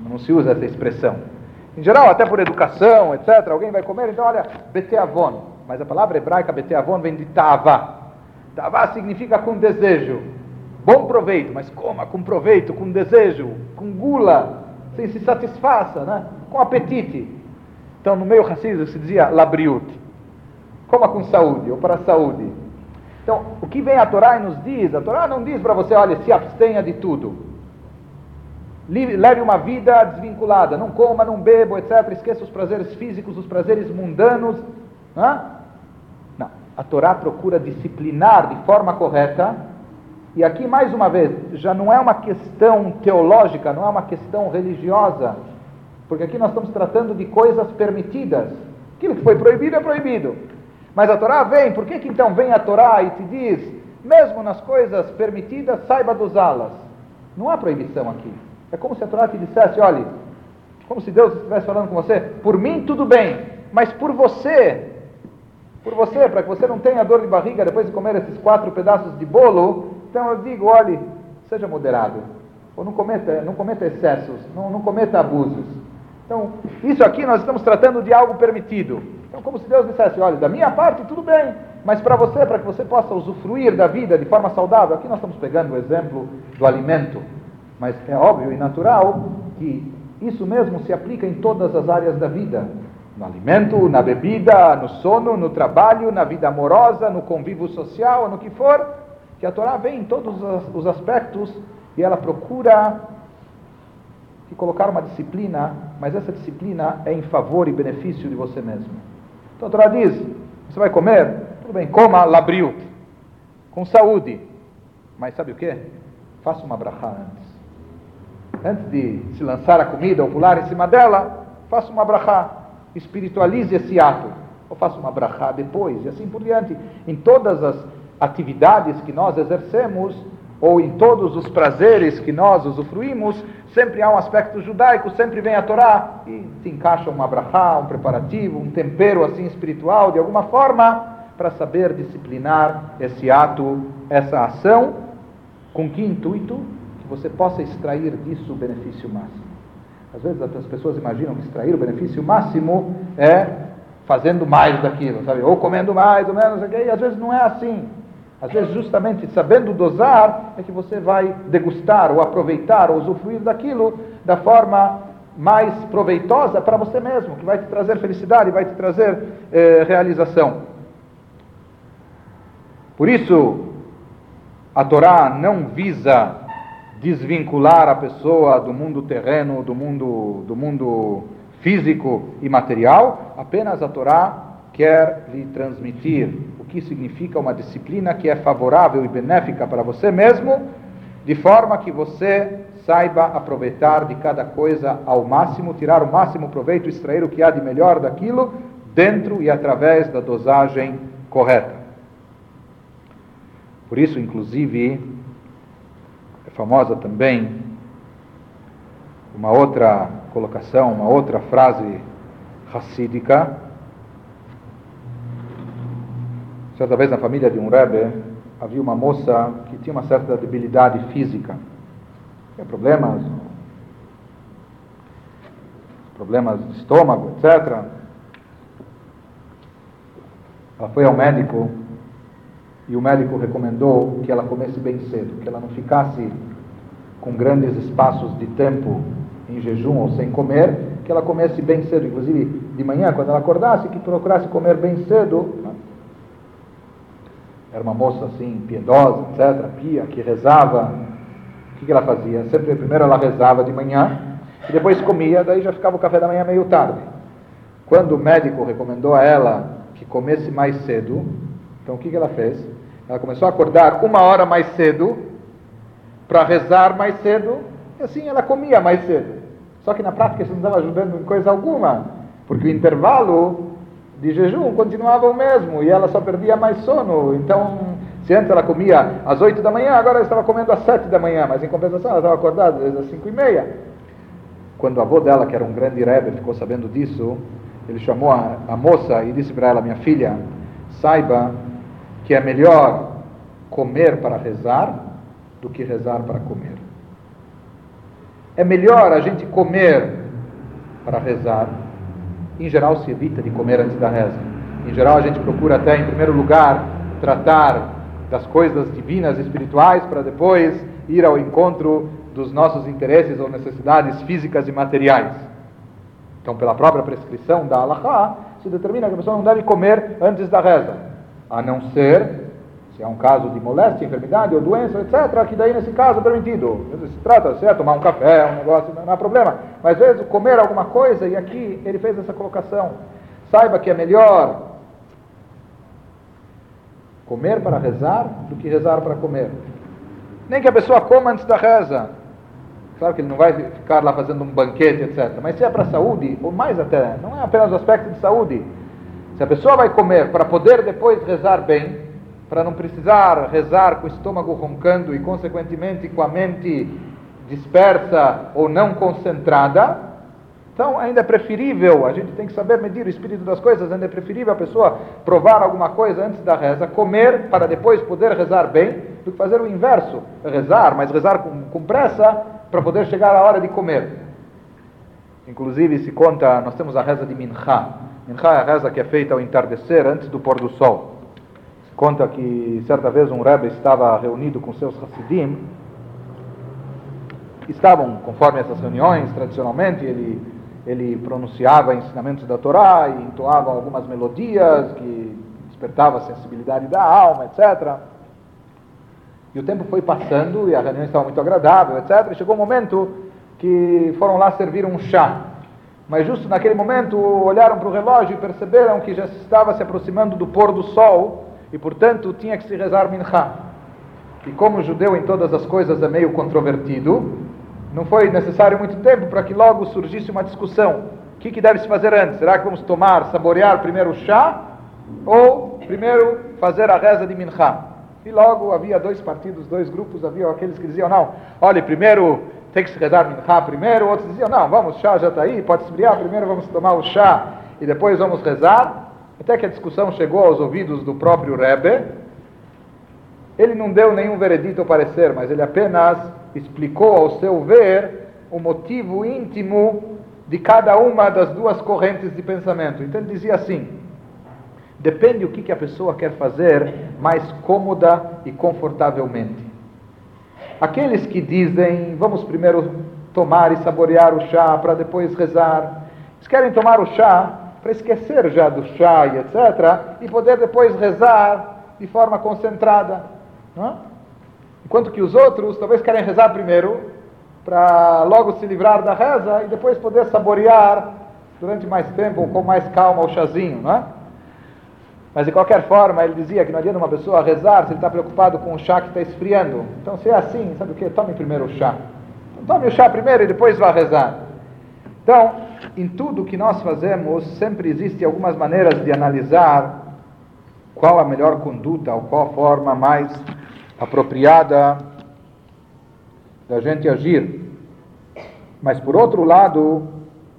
Não se usa essa expressão. Em geral, até por educação, etc., alguém vai comer, então olha, beteavon. Mas a palavra hebraica beteavon vem de tava. Tava significa com desejo. Bom proveito, mas coma com proveito, com desejo, com gula, sem se satisfaça, né? com apetite. Então, no meio racismo se dizia labriut. Coma com saúde, ou para a saúde. Então, o que vem a Torá e nos diz? A Torá não diz para você, olha, se abstenha de tudo leve uma vida desvinculada, não coma, não beba, etc. Esqueça os prazeres físicos, os prazeres mundanos. Não. A Torá procura disciplinar de forma correta. E aqui, mais uma vez, já não é uma questão teológica, não é uma questão religiosa. Porque aqui nós estamos tratando de coisas permitidas. Aquilo que foi proibido é proibido. Mas a Torá vem, por que, que então vem a Torá e te diz, mesmo nas coisas permitidas, saiba dosá-las? Não há proibição aqui. É como se a Torá te dissesse: olhe, como se Deus estivesse falando com você, por mim tudo bem, mas por você, por você, para que você não tenha dor de barriga depois de comer esses quatro pedaços de bolo, então eu digo: olhe, seja moderado, ou não cometa, não cometa excessos, não, não cometa abusos. Então, isso aqui nós estamos tratando de algo permitido. Então, como se Deus dissesse: olha, da minha parte tudo bem, mas para você, para que você possa usufruir da vida de forma saudável, aqui nós estamos pegando o exemplo do alimento. Mas é óbvio e natural que isso mesmo se aplica em todas as áreas da vida: no alimento, na bebida, no sono, no trabalho, na vida amorosa, no convívio social, no que for. Que a Torá vem em todos os aspectos e ela procura que colocar uma disciplina, mas essa disciplina é em favor e benefício de você mesmo. Então a Torá diz: você vai comer? Tudo bem, coma labriu, com saúde. Mas sabe o que? Faça uma brachá antes antes de se lançar a comida ou pular em cima dela, faça uma brachá, espiritualize esse ato, ou faça uma brachá depois, e assim por diante. Em todas as atividades que nós exercemos, ou em todos os prazeres que nós usufruímos, sempre há um aspecto judaico, sempre vem a Torá e se encaixa uma brachá, um preparativo, um tempero assim espiritual, de alguma forma, para saber disciplinar esse ato, essa ação, com que intuito? Você possa extrair disso o benefício máximo. Às vezes as pessoas imaginam que extrair o benefício máximo é fazendo mais daquilo, sabe? Ou comendo mais ou menos, e às vezes não é assim. Às vezes, justamente sabendo dosar, é que você vai degustar, ou aproveitar, ou usufruir daquilo da forma mais proveitosa para você mesmo, que vai te trazer felicidade, vai te trazer eh, realização. Por isso, A Torá não visa desvincular a pessoa do mundo terreno, do mundo, do mundo físico e material, apenas a Torá quer lhe transmitir o que significa uma disciplina que é favorável e benéfica para você mesmo, de forma que você saiba aproveitar de cada coisa ao máximo, tirar o máximo proveito, extrair o que há de melhor daquilo, dentro e através da dosagem correta. Por isso, inclusive, famosa também uma outra colocação, uma outra frase racídica. Certa vez na família de um Rebbe havia uma moça que tinha uma certa debilidade física tinha problemas, problemas de estômago, etc. Ela foi ao médico e o médico recomendou que ela comesse bem cedo, que ela não ficasse com grandes espaços de tempo em jejum ou sem comer, que ela comesse bem cedo, inclusive de manhã, quando ela acordasse, que procurasse comer bem cedo. Né? Era uma moça assim, piedosa, etc., pia, que rezava o que, que ela fazia? Sempre primeiro ela rezava de manhã e depois comia, daí já ficava o café da manhã meio tarde. Quando o médico recomendou a ela que comesse mais cedo, então o que, que ela fez? Ela começou a acordar uma hora mais cedo para rezar mais cedo e assim ela comia mais cedo. Só que na prática isso não estava ajudando em coisa alguma, porque o intervalo de jejum continuava o mesmo e ela só perdia mais sono. Então se antes ela comia às 8 da manhã, agora ela estava comendo às 7 da manhã, mas em compensação ela estava acordada às 5 e meia. Quando o avô dela, que era um grande rebbe, ficou sabendo disso, ele chamou a, a moça e disse para ela, minha filha, saiba que é melhor comer para rezar do que rezar para comer. É melhor a gente comer para rezar. Em geral se evita de comer antes da reza. Em geral a gente procura até, em primeiro lugar, tratar das coisas divinas espirituais para depois ir ao encontro dos nossos interesses ou necessidades físicas e materiais. Então, pela própria prescrição da Allahá, se determina que a pessoa não deve comer antes da reza, a não ser se é um caso de moléstia, enfermidade ou doença, etc., que daí nesse caso é permitido. Se trata, se é tomar um café, um negócio, não há problema. Mas às vezes comer alguma coisa, e aqui ele fez essa colocação. Saiba que é melhor Comer para rezar do que rezar para comer. Nem que a pessoa coma antes da reza. Claro que ele não vai ficar lá fazendo um banquete, etc. Mas se é para a saúde, ou mais até, não é apenas o aspecto de saúde. Se a pessoa vai comer para poder depois rezar bem, para não precisar rezar com o estômago roncando e, consequentemente, com a mente dispersa ou não concentrada, então, ainda é preferível, a gente tem que saber medir o espírito das coisas, ainda é preferível a pessoa provar alguma coisa antes da reza, comer para depois poder rezar bem, do que fazer o inverso, rezar, mas rezar com, com pressa para poder chegar à hora de comer. Inclusive, se conta, nós temos a reza de Minha. Minha é a reza que é feita ao entardecer, antes do pôr do sol. Se conta que certa vez um Rebbe estava reunido com seus Hassidim, estavam, conforme essas reuniões, tradicionalmente, ele ele pronunciava ensinamentos da Torá e entoava algumas melodias que despertava a sensibilidade da alma, etc. E o tempo foi passando e a reunião estava muito agradável, etc. E chegou um momento que foram lá servir um chá. Mas justo naquele momento olharam para o relógio e perceberam que já estava se aproximando do pôr do sol e, portanto, tinha que se rezar minchá. E como o judeu em todas as coisas é meio controvertido, não foi necessário muito tempo para que logo surgisse uma discussão. O que, que deve se fazer antes? Será que vamos tomar, saborear primeiro o chá? Ou primeiro fazer a reza de Minchá? E logo havia dois partidos, dois grupos, havia aqueles que diziam, não, olha, primeiro tem que se rezar Minchá primeiro, outros diziam, não, vamos, o chá já está aí, pode esfriar, primeiro vamos tomar o chá e depois vamos rezar. Até que a discussão chegou aos ouvidos do próprio Rebbe, ele não deu nenhum veredito ou parecer, mas ele apenas explicou ao seu ver o motivo íntimo de cada uma das duas correntes de pensamento. Então ele dizia assim: depende o que, que a pessoa quer fazer mais cômoda e confortavelmente. Aqueles que dizem, vamos primeiro tomar e saborear o chá para depois rezar, eles querem tomar o chá para esquecer já do chá e etc., e poder depois rezar de forma concentrada. É? Enquanto que os outros talvez querem rezar primeiro, para logo se livrar da reza e depois poder saborear durante mais tempo com mais calma o chazinho, não é? Mas de qualquer forma, ele dizia que não adianta uma pessoa rezar se ele está preocupado com o chá que está esfriando. Então, se é assim, sabe o que? Tome primeiro o chá. Então, tome o chá primeiro e depois vá rezar. Então, em tudo que nós fazemos, sempre existem algumas maneiras de analisar qual a melhor conduta ou qual a forma mais apropriada da gente agir. Mas, por outro lado,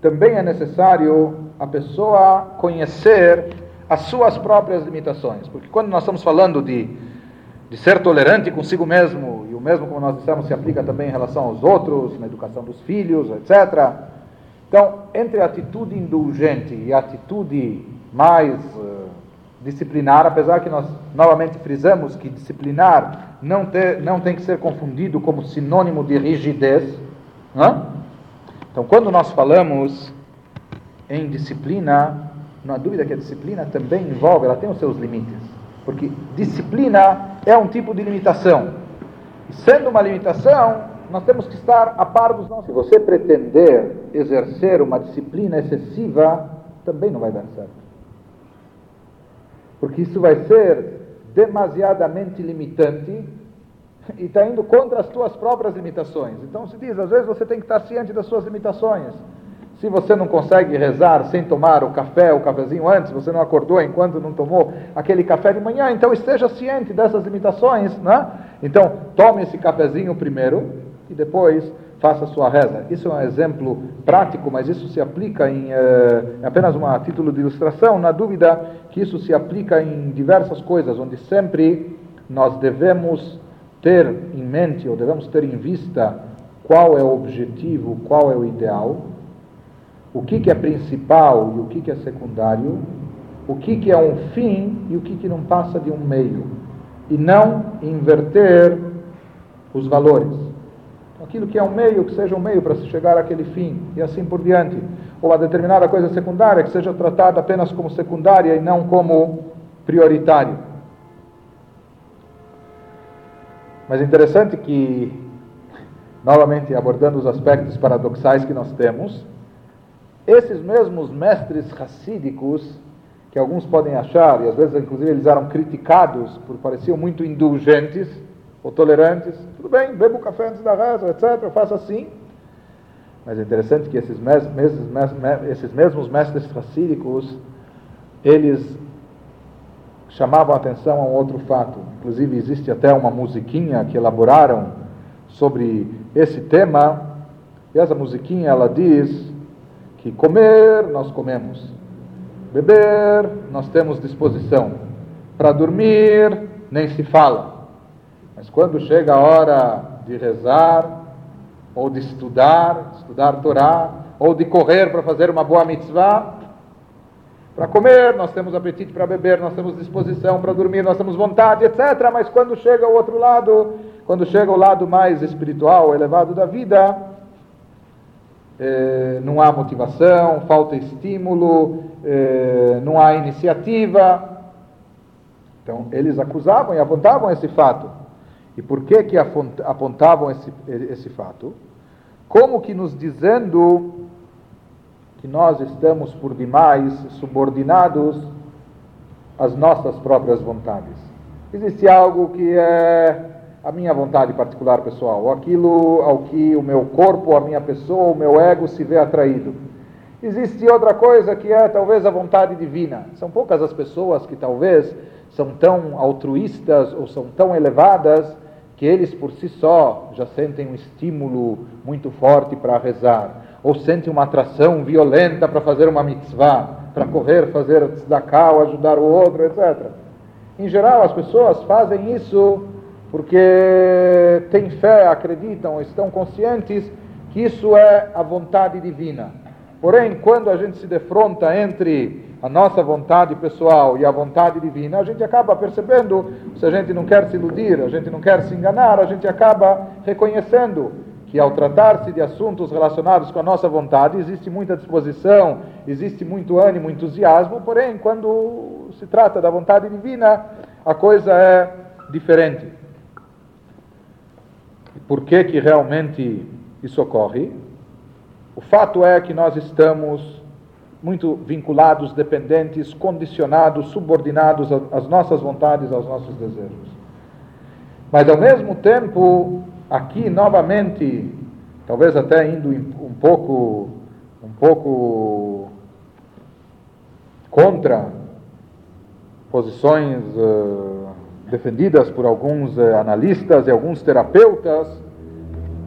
também é necessário a pessoa conhecer as suas próprias limitações. Porque quando nós estamos falando de, de ser tolerante consigo mesmo, e o mesmo, como nós dissemos, se aplica também em relação aos outros, na educação dos filhos, etc. Então, entre a atitude indulgente e a atitude mais uh, disciplinar, apesar que nós novamente frisamos que disciplinar não, ter, não tem que ser confundido como sinônimo de rigidez. Não? Então, quando nós falamos em disciplina, não há dúvida que a disciplina também envolve, ela tem os seus limites. Porque disciplina é um tipo de limitação. E sendo uma limitação, nós temos que estar a par dos nossos. Se você pretender exercer uma disciplina excessiva, também não vai dar certo porque isso vai ser demasiadamente limitante e está indo contra as tuas próprias limitações. Então se diz, às vezes você tem que estar ciente das suas limitações. Se você não consegue rezar sem tomar o café, o cafezinho antes, você não acordou enquanto não tomou aquele café de manhã, então esteja ciente dessas limitações, né? Então tome esse cafezinho primeiro e depois faça sua reza. Isso é um exemplo prático, mas isso se aplica em é, apenas um título de ilustração. Na dúvida que isso se aplica em diversas coisas, onde sempre nós devemos ter em mente ou devemos ter em vista qual é o objetivo, qual é o ideal, o que, que é principal e o que, que é secundário, o que, que é um fim e o que, que não passa de um meio, e não inverter os valores aquilo que é um meio, que seja um meio para se chegar àquele fim, e assim por diante. Ou a determinada coisa secundária, que seja tratada apenas como secundária e não como prioritário. Mas é interessante que, novamente abordando os aspectos paradoxais que nós temos, esses mesmos mestres racídicos, que alguns podem achar, e às vezes inclusive eles eram criticados por pareciam muito indulgentes, ou tolerantes, tudo bem, bebo café antes da reza, etc., eu faço assim. Mas é interessante que esses, mes, mes, esses mesmos mestres racídicos, eles chamavam a atenção a um outro fato. Inclusive, existe até uma musiquinha que elaboraram sobre esse tema, e essa musiquinha ela diz que comer nós comemos, beber nós temos disposição, para dormir nem se fala. Mas quando chega a hora de rezar, ou de estudar, estudar Torá, ou de correr para fazer uma boa mitzvah, para comer, nós temos apetite para beber, nós temos disposição para dormir, nós temos vontade, etc. Mas quando chega o outro lado, quando chega o lado mais espiritual, elevado da vida, eh, não há motivação, falta estímulo, eh, não há iniciativa. Então, eles acusavam e apontavam esse fato. E por que que apontavam esse, esse fato? Como que nos dizendo que nós estamos por demais subordinados às nossas próprias vontades. Existe algo que é a minha vontade particular pessoal, aquilo ao que o meu corpo, a minha pessoa, o meu ego se vê atraído. Existe outra coisa que é talvez a vontade divina. São poucas as pessoas que talvez são tão altruístas ou são tão elevadas que eles por si só já sentem um estímulo muito forte para rezar, ou sentem uma atração violenta para fazer uma mitzvah, para correr, fazer tzedakah, ou ajudar o outro, etc. Em geral, as pessoas fazem isso porque têm fé, acreditam, estão conscientes que isso é a vontade divina. Porém, quando a gente se defronta entre a nossa vontade pessoal e a vontade divina, a gente acaba percebendo, se a gente não quer se iludir, a gente não quer se enganar, a gente acaba reconhecendo que ao tratar-se de assuntos relacionados com a nossa vontade, existe muita disposição, existe muito ânimo, entusiasmo, porém, quando se trata da vontade divina, a coisa é diferente. Por que que realmente isso ocorre? O fato é que nós estamos muito vinculados, dependentes, condicionados, subordinados às nossas vontades, aos nossos desejos. Mas ao mesmo tempo, aqui novamente, talvez até indo um pouco, um pouco contra posições uh, defendidas por alguns uh, analistas e alguns terapeutas,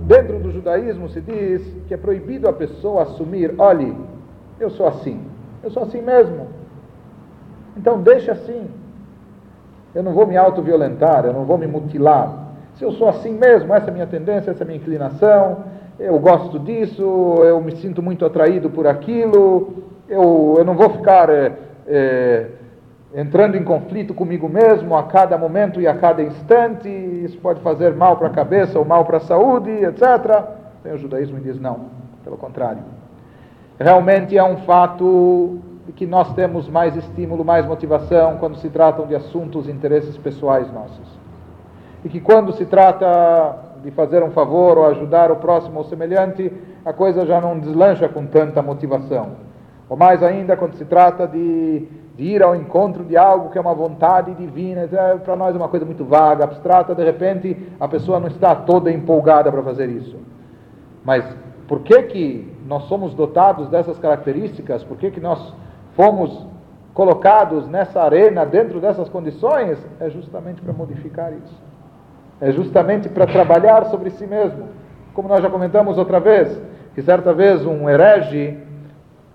dentro do judaísmo se diz que é proibido a pessoa assumir, olhe, eu sou assim, eu sou assim mesmo. Então deixa assim. Eu não vou me autoviolentar, eu não vou me mutilar. Se eu sou assim mesmo, essa é a minha tendência, essa é a minha inclinação, eu gosto disso, eu me sinto muito atraído por aquilo, eu, eu não vou ficar é, é, entrando em conflito comigo mesmo a cada momento e a cada instante, isso pode fazer mal para a cabeça ou mal para a saúde, etc. Tem o judaísmo diz não, pelo contrário. Realmente é um fato que nós temos mais estímulo, mais motivação quando se tratam de assuntos e interesses pessoais nossos. E que quando se trata de fazer um favor ou ajudar o próximo ou semelhante, a coisa já não deslancha com tanta motivação. Ou mais ainda quando se trata de, de ir ao encontro de algo que é uma vontade divina, é, para nós é uma coisa muito vaga, abstrata, de repente a pessoa não está toda empolgada para fazer isso. Mas por que que nós somos dotados dessas características? Por que que nós fomos colocados nessa arena, dentro dessas condições? É justamente para modificar isso. É justamente para trabalhar sobre si mesmo. Como nós já comentamos outra vez, que certa vez um herege,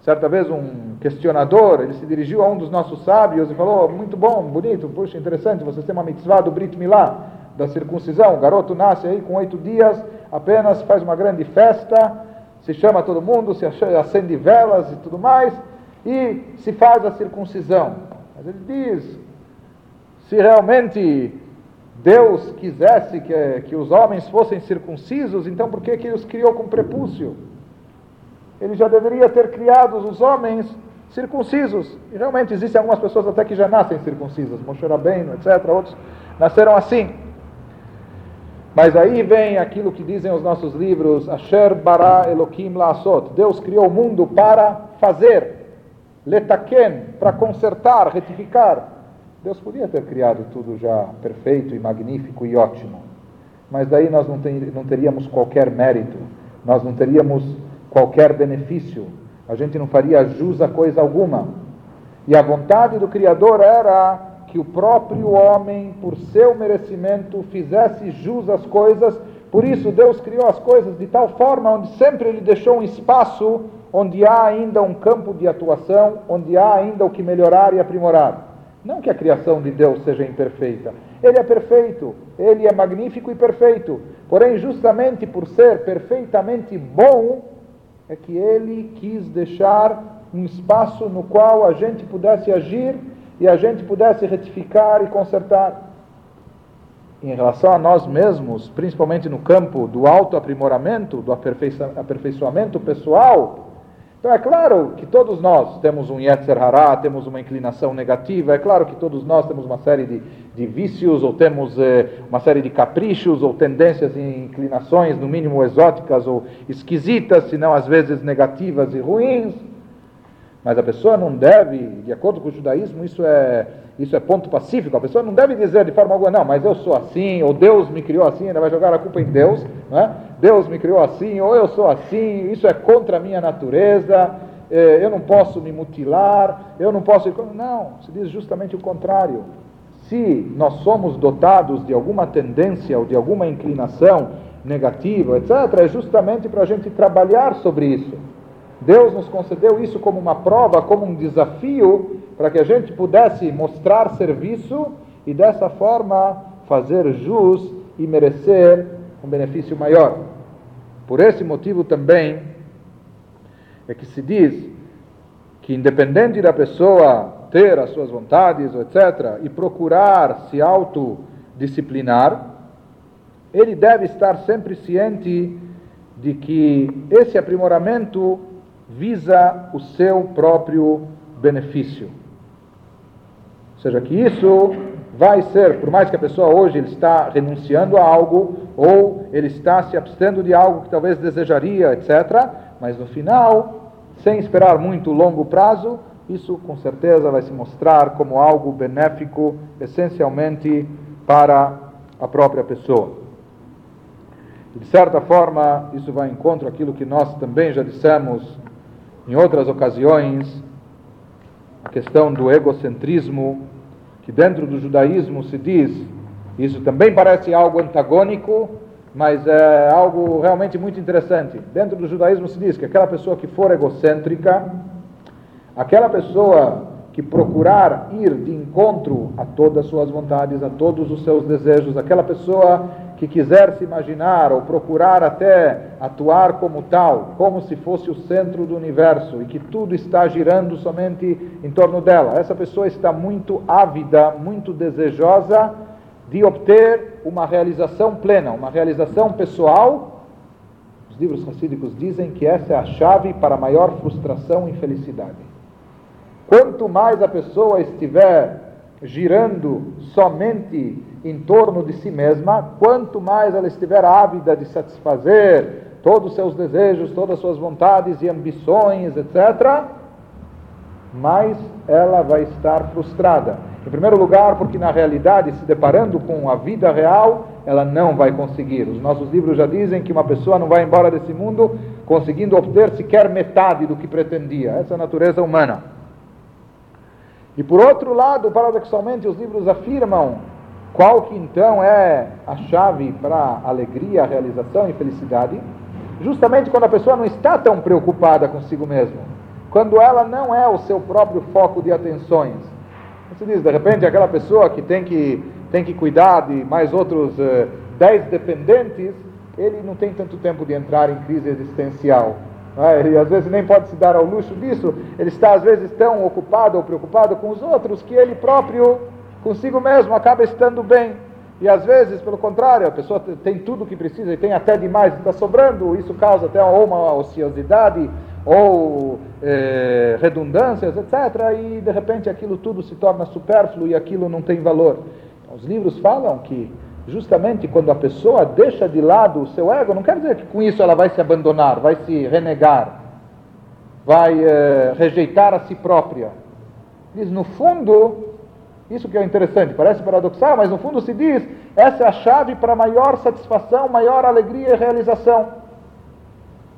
certa vez um questionador, ele se dirigiu a um dos nossos sábios e falou: Muito bom, bonito, puxa, interessante, vocês têm uma mitzvah do Brit Milá, da circuncisão. O garoto nasce aí com oito dias, apenas faz uma grande festa, se chama todo mundo, se acende velas e tudo mais, e se faz a circuncisão. Mas ele diz: se realmente Deus quisesse que, que os homens fossem circuncisos, então por que, que ele os criou com prepúcio? Ele já deveria ter criado os homens circuncisos. E realmente existem algumas pessoas até que já nascem circuncisas, Moshe Rabbeinu, etc. Outros nasceram assim. Mas aí vem aquilo que dizem os nossos livros, Asher bara Elohim la'asot. Deus criou o mundo para fazer, letaken, para consertar, retificar. Deus podia ter criado tudo já perfeito e magnífico e ótimo, mas daí nós não, ter, não teríamos qualquer mérito, nós não teríamos qualquer benefício, a gente não faria jus a coisa alguma. E a vontade do Criador era que o próprio homem, por seu merecimento, fizesse jus às coisas. Por isso, Deus criou as coisas de tal forma onde sempre Ele deixou um espaço onde há ainda um campo de atuação, onde há ainda o que melhorar e aprimorar. Não que a criação de Deus seja imperfeita. Ele é perfeito, ele é magnífico e perfeito. Porém, justamente por ser perfeitamente bom, é que ele quis deixar um espaço no qual a gente pudesse agir e a gente pudesse retificar e consertar. Em relação a nós mesmos, principalmente no campo do autoaprimoramento, do aperfeiçoamento pessoal, então é claro que todos nós temos um Yetzer Hará, temos uma inclinação negativa, é claro que todos nós temos uma série de, de vícios, ou temos eh, uma série de caprichos, ou tendências e inclinações, no mínimo exóticas ou esquisitas, se não às vezes negativas e ruins. Mas a pessoa não deve, de acordo com o judaísmo, isso é, isso é ponto pacífico, a pessoa não deve dizer de forma alguma, não, mas eu sou assim, ou Deus me criou assim, ainda vai jogar a culpa em Deus, né? Deus me criou assim, ou eu sou assim, isso é contra a minha natureza, eh, eu não posso me mutilar, eu não posso. Não, se diz justamente o contrário. Se nós somos dotados de alguma tendência ou de alguma inclinação negativa, etc., é justamente para a gente trabalhar sobre isso. Deus nos concedeu isso como uma prova, como um desafio, para que a gente pudesse mostrar serviço e dessa forma fazer jus e merecer um benefício maior. Por esse motivo também é que se diz que independente da pessoa ter as suas vontades, etc., e procurar se autodisciplinar, ele deve estar sempre ciente de que esse aprimoramento visa o seu próprio benefício. Ou seja, que isso vai ser, por mais que a pessoa hoje ele está renunciando a algo, ou ele está se abstendo de algo que talvez desejaria, etc. Mas no final, sem esperar muito longo prazo, isso com certeza vai se mostrar como algo benéfico, essencialmente para a própria pessoa. E de certa forma, isso vai em encontro àquilo que nós também já dissemos em outras ocasiões, a questão do egocentrismo, que dentro do judaísmo se diz, isso também parece algo antagônico, mas é algo realmente muito interessante. Dentro do judaísmo se diz que aquela pessoa que for egocêntrica, aquela pessoa que procurar ir de encontro a todas as suas vontades, a todos os seus desejos, aquela pessoa que quiser se imaginar ou procurar até atuar como tal, como se fosse o centro do universo e que tudo está girando somente em torno dela. Essa pessoa está muito ávida, muito desejosa de obter uma realização plena, uma realização pessoal. Os livros racídicos dizem que essa é a chave para maior frustração e felicidade. Quanto mais a pessoa estiver girando somente em torno de si mesma, quanto mais ela estiver ávida de satisfazer todos os seus desejos, todas as suas vontades e ambições, etc., mais ela vai estar frustrada. Em primeiro lugar, porque na realidade, se deparando com a vida real, ela não vai conseguir. Os nossos livros já dizem que uma pessoa não vai embora desse mundo conseguindo obter sequer metade do que pretendia. Essa é a natureza humana. E por outro lado, paradoxalmente, os livros afirmam qual que então é a chave para alegria, realização e felicidade? Justamente quando a pessoa não está tão preocupada consigo mesma, quando ela não é o seu próprio foco de atenções. Você diz, de repente, aquela pessoa que tem que, tem que cuidar de mais outros uh, dez dependentes, ele não tem tanto tempo de entrar em crise existencial. É? Às vezes nem pode se dar ao luxo disso, ele está às vezes tão ocupado ou preocupado com os outros que ele próprio consigo mesmo acaba estando bem. E às vezes, pelo contrário, a pessoa tem tudo o que precisa e tem até demais, está sobrando, isso causa até ou uma ociosidade ou é, redundâncias, etc. E de repente aquilo tudo se torna supérfluo e aquilo não tem valor. Os livros falam que justamente quando a pessoa deixa de lado o seu ego, não quer dizer que com isso ela vai se abandonar, vai se renegar, vai é, rejeitar a si própria. Diz, no fundo, isso que é interessante, parece paradoxal, mas no fundo se diz, essa é a chave para maior satisfação, maior alegria e realização.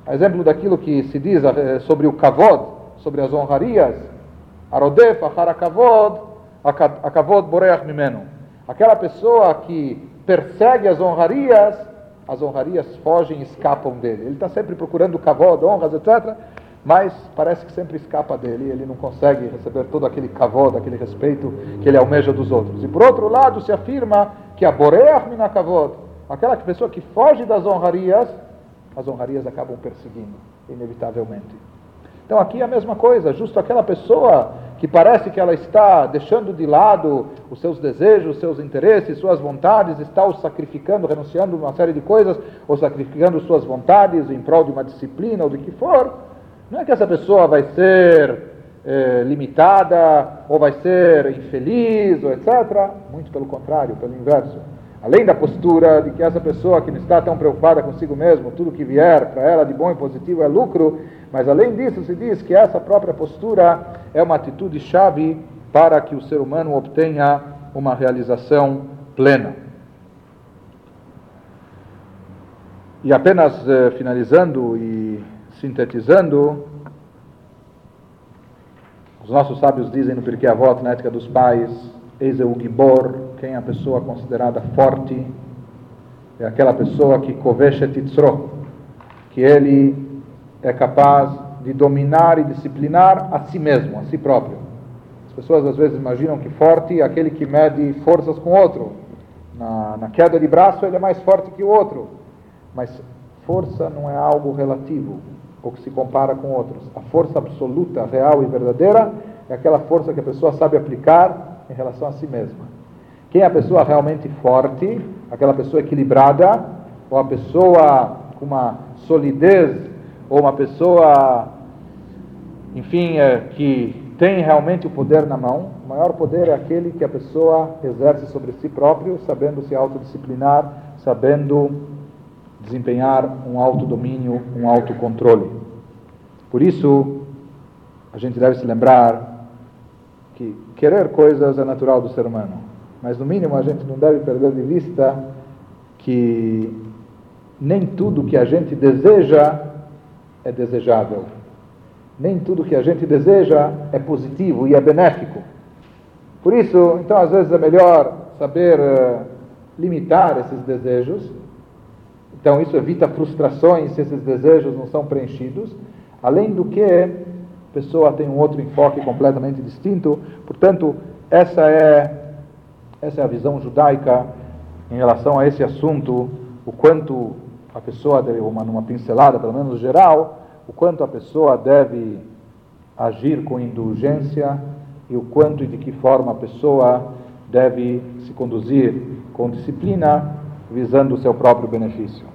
exemplo daquilo que se diz eh, sobre o kavod, sobre as honrarias, arodef, achar kavod, kavod boreach mimeno. Aquela pessoa que persegue as honrarias, as honrarias fogem e escapam dele. Ele está sempre procurando kavod, honras, etc mas parece que sempre escapa dele, ele não consegue receber todo aquele kavod, aquele respeito que ele almeja dos outros. E por outro lado, se afirma que a boreach mina kavod, aquela pessoa que foge das honrarias, as honrarias acabam perseguindo, inevitavelmente. Então aqui é a mesma coisa, justo aquela pessoa que parece que ela está deixando de lado os seus desejos, os seus interesses, suas vontades, está os sacrificando, renunciando a uma série de coisas, ou sacrificando suas vontades em prol de uma disciplina ou de que for, não é que essa pessoa vai ser é, limitada, ou vai ser infeliz, ou etc. Muito pelo contrário, pelo inverso. Além da postura de que essa pessoa que não está tão preocupada consigo mesmo, tudo que vier para ela de bom e positivo é lucro, mas além disso se diz que essa própria postura é uma atitude chave para que o ser humano obtenha uma realização plena. E apenas eh, finalizando e sintetizando, os nossos sábios dizem no Pirkei Avot, na ética dos pais, eis o Gibor, quem é a pessoa considerada forte, é aquela pessoa que koveshet itzro, que ele é capaz de dominar e disciplinar a si mesmo, a si próprio. As pessoas às vezes imaginam que forte é aquele que mede forças com outro. Na, na queda de braço ele é mais forte que o outro. Mas força não é algo relativo ou que se compara com outros. A força absoluta, real e verdadeira é aquela força que a pessoa sabe aplicar em relação a si mesma. Quem é a pessoa realmente forte, aquela pessoa equilibrada, ou a pessoa com uma solidez, ou uma pessoa, enfim, é, que tem realmente o poder na mão, o maior poder é aquele que a pessoa exerce sobre si próprio, sabendo se autodisciplinar, sabendo desempenhar um autodomínio, um autocontrole. Por isso, a gente deve se lembrar que querer coisas é natural do ser humano, mas no mínimo a gente não deve perder de vista que nem tudo que a gente deseja é desejável. Nem tudo que a gente deseja é positivo e é benéfico. Por isso, então, às vezes é melhor saber uh, limitar esses desejos. Então, isso evita frustrações se esses desejos não são preenchidos. Além do que, a pessoa tem um outro enfoque completamente distinto. Portanto, essa é, essa é a visão judaica em relação a esse assunto, o quanto a pessoa deve, uma, numa pincelada, pelo menos geral, o quanto a pessoa deve agir com indulgência e o quanto e de que forma a pessoa deve se conduzir com disciplina, visando o seu próprio benefício.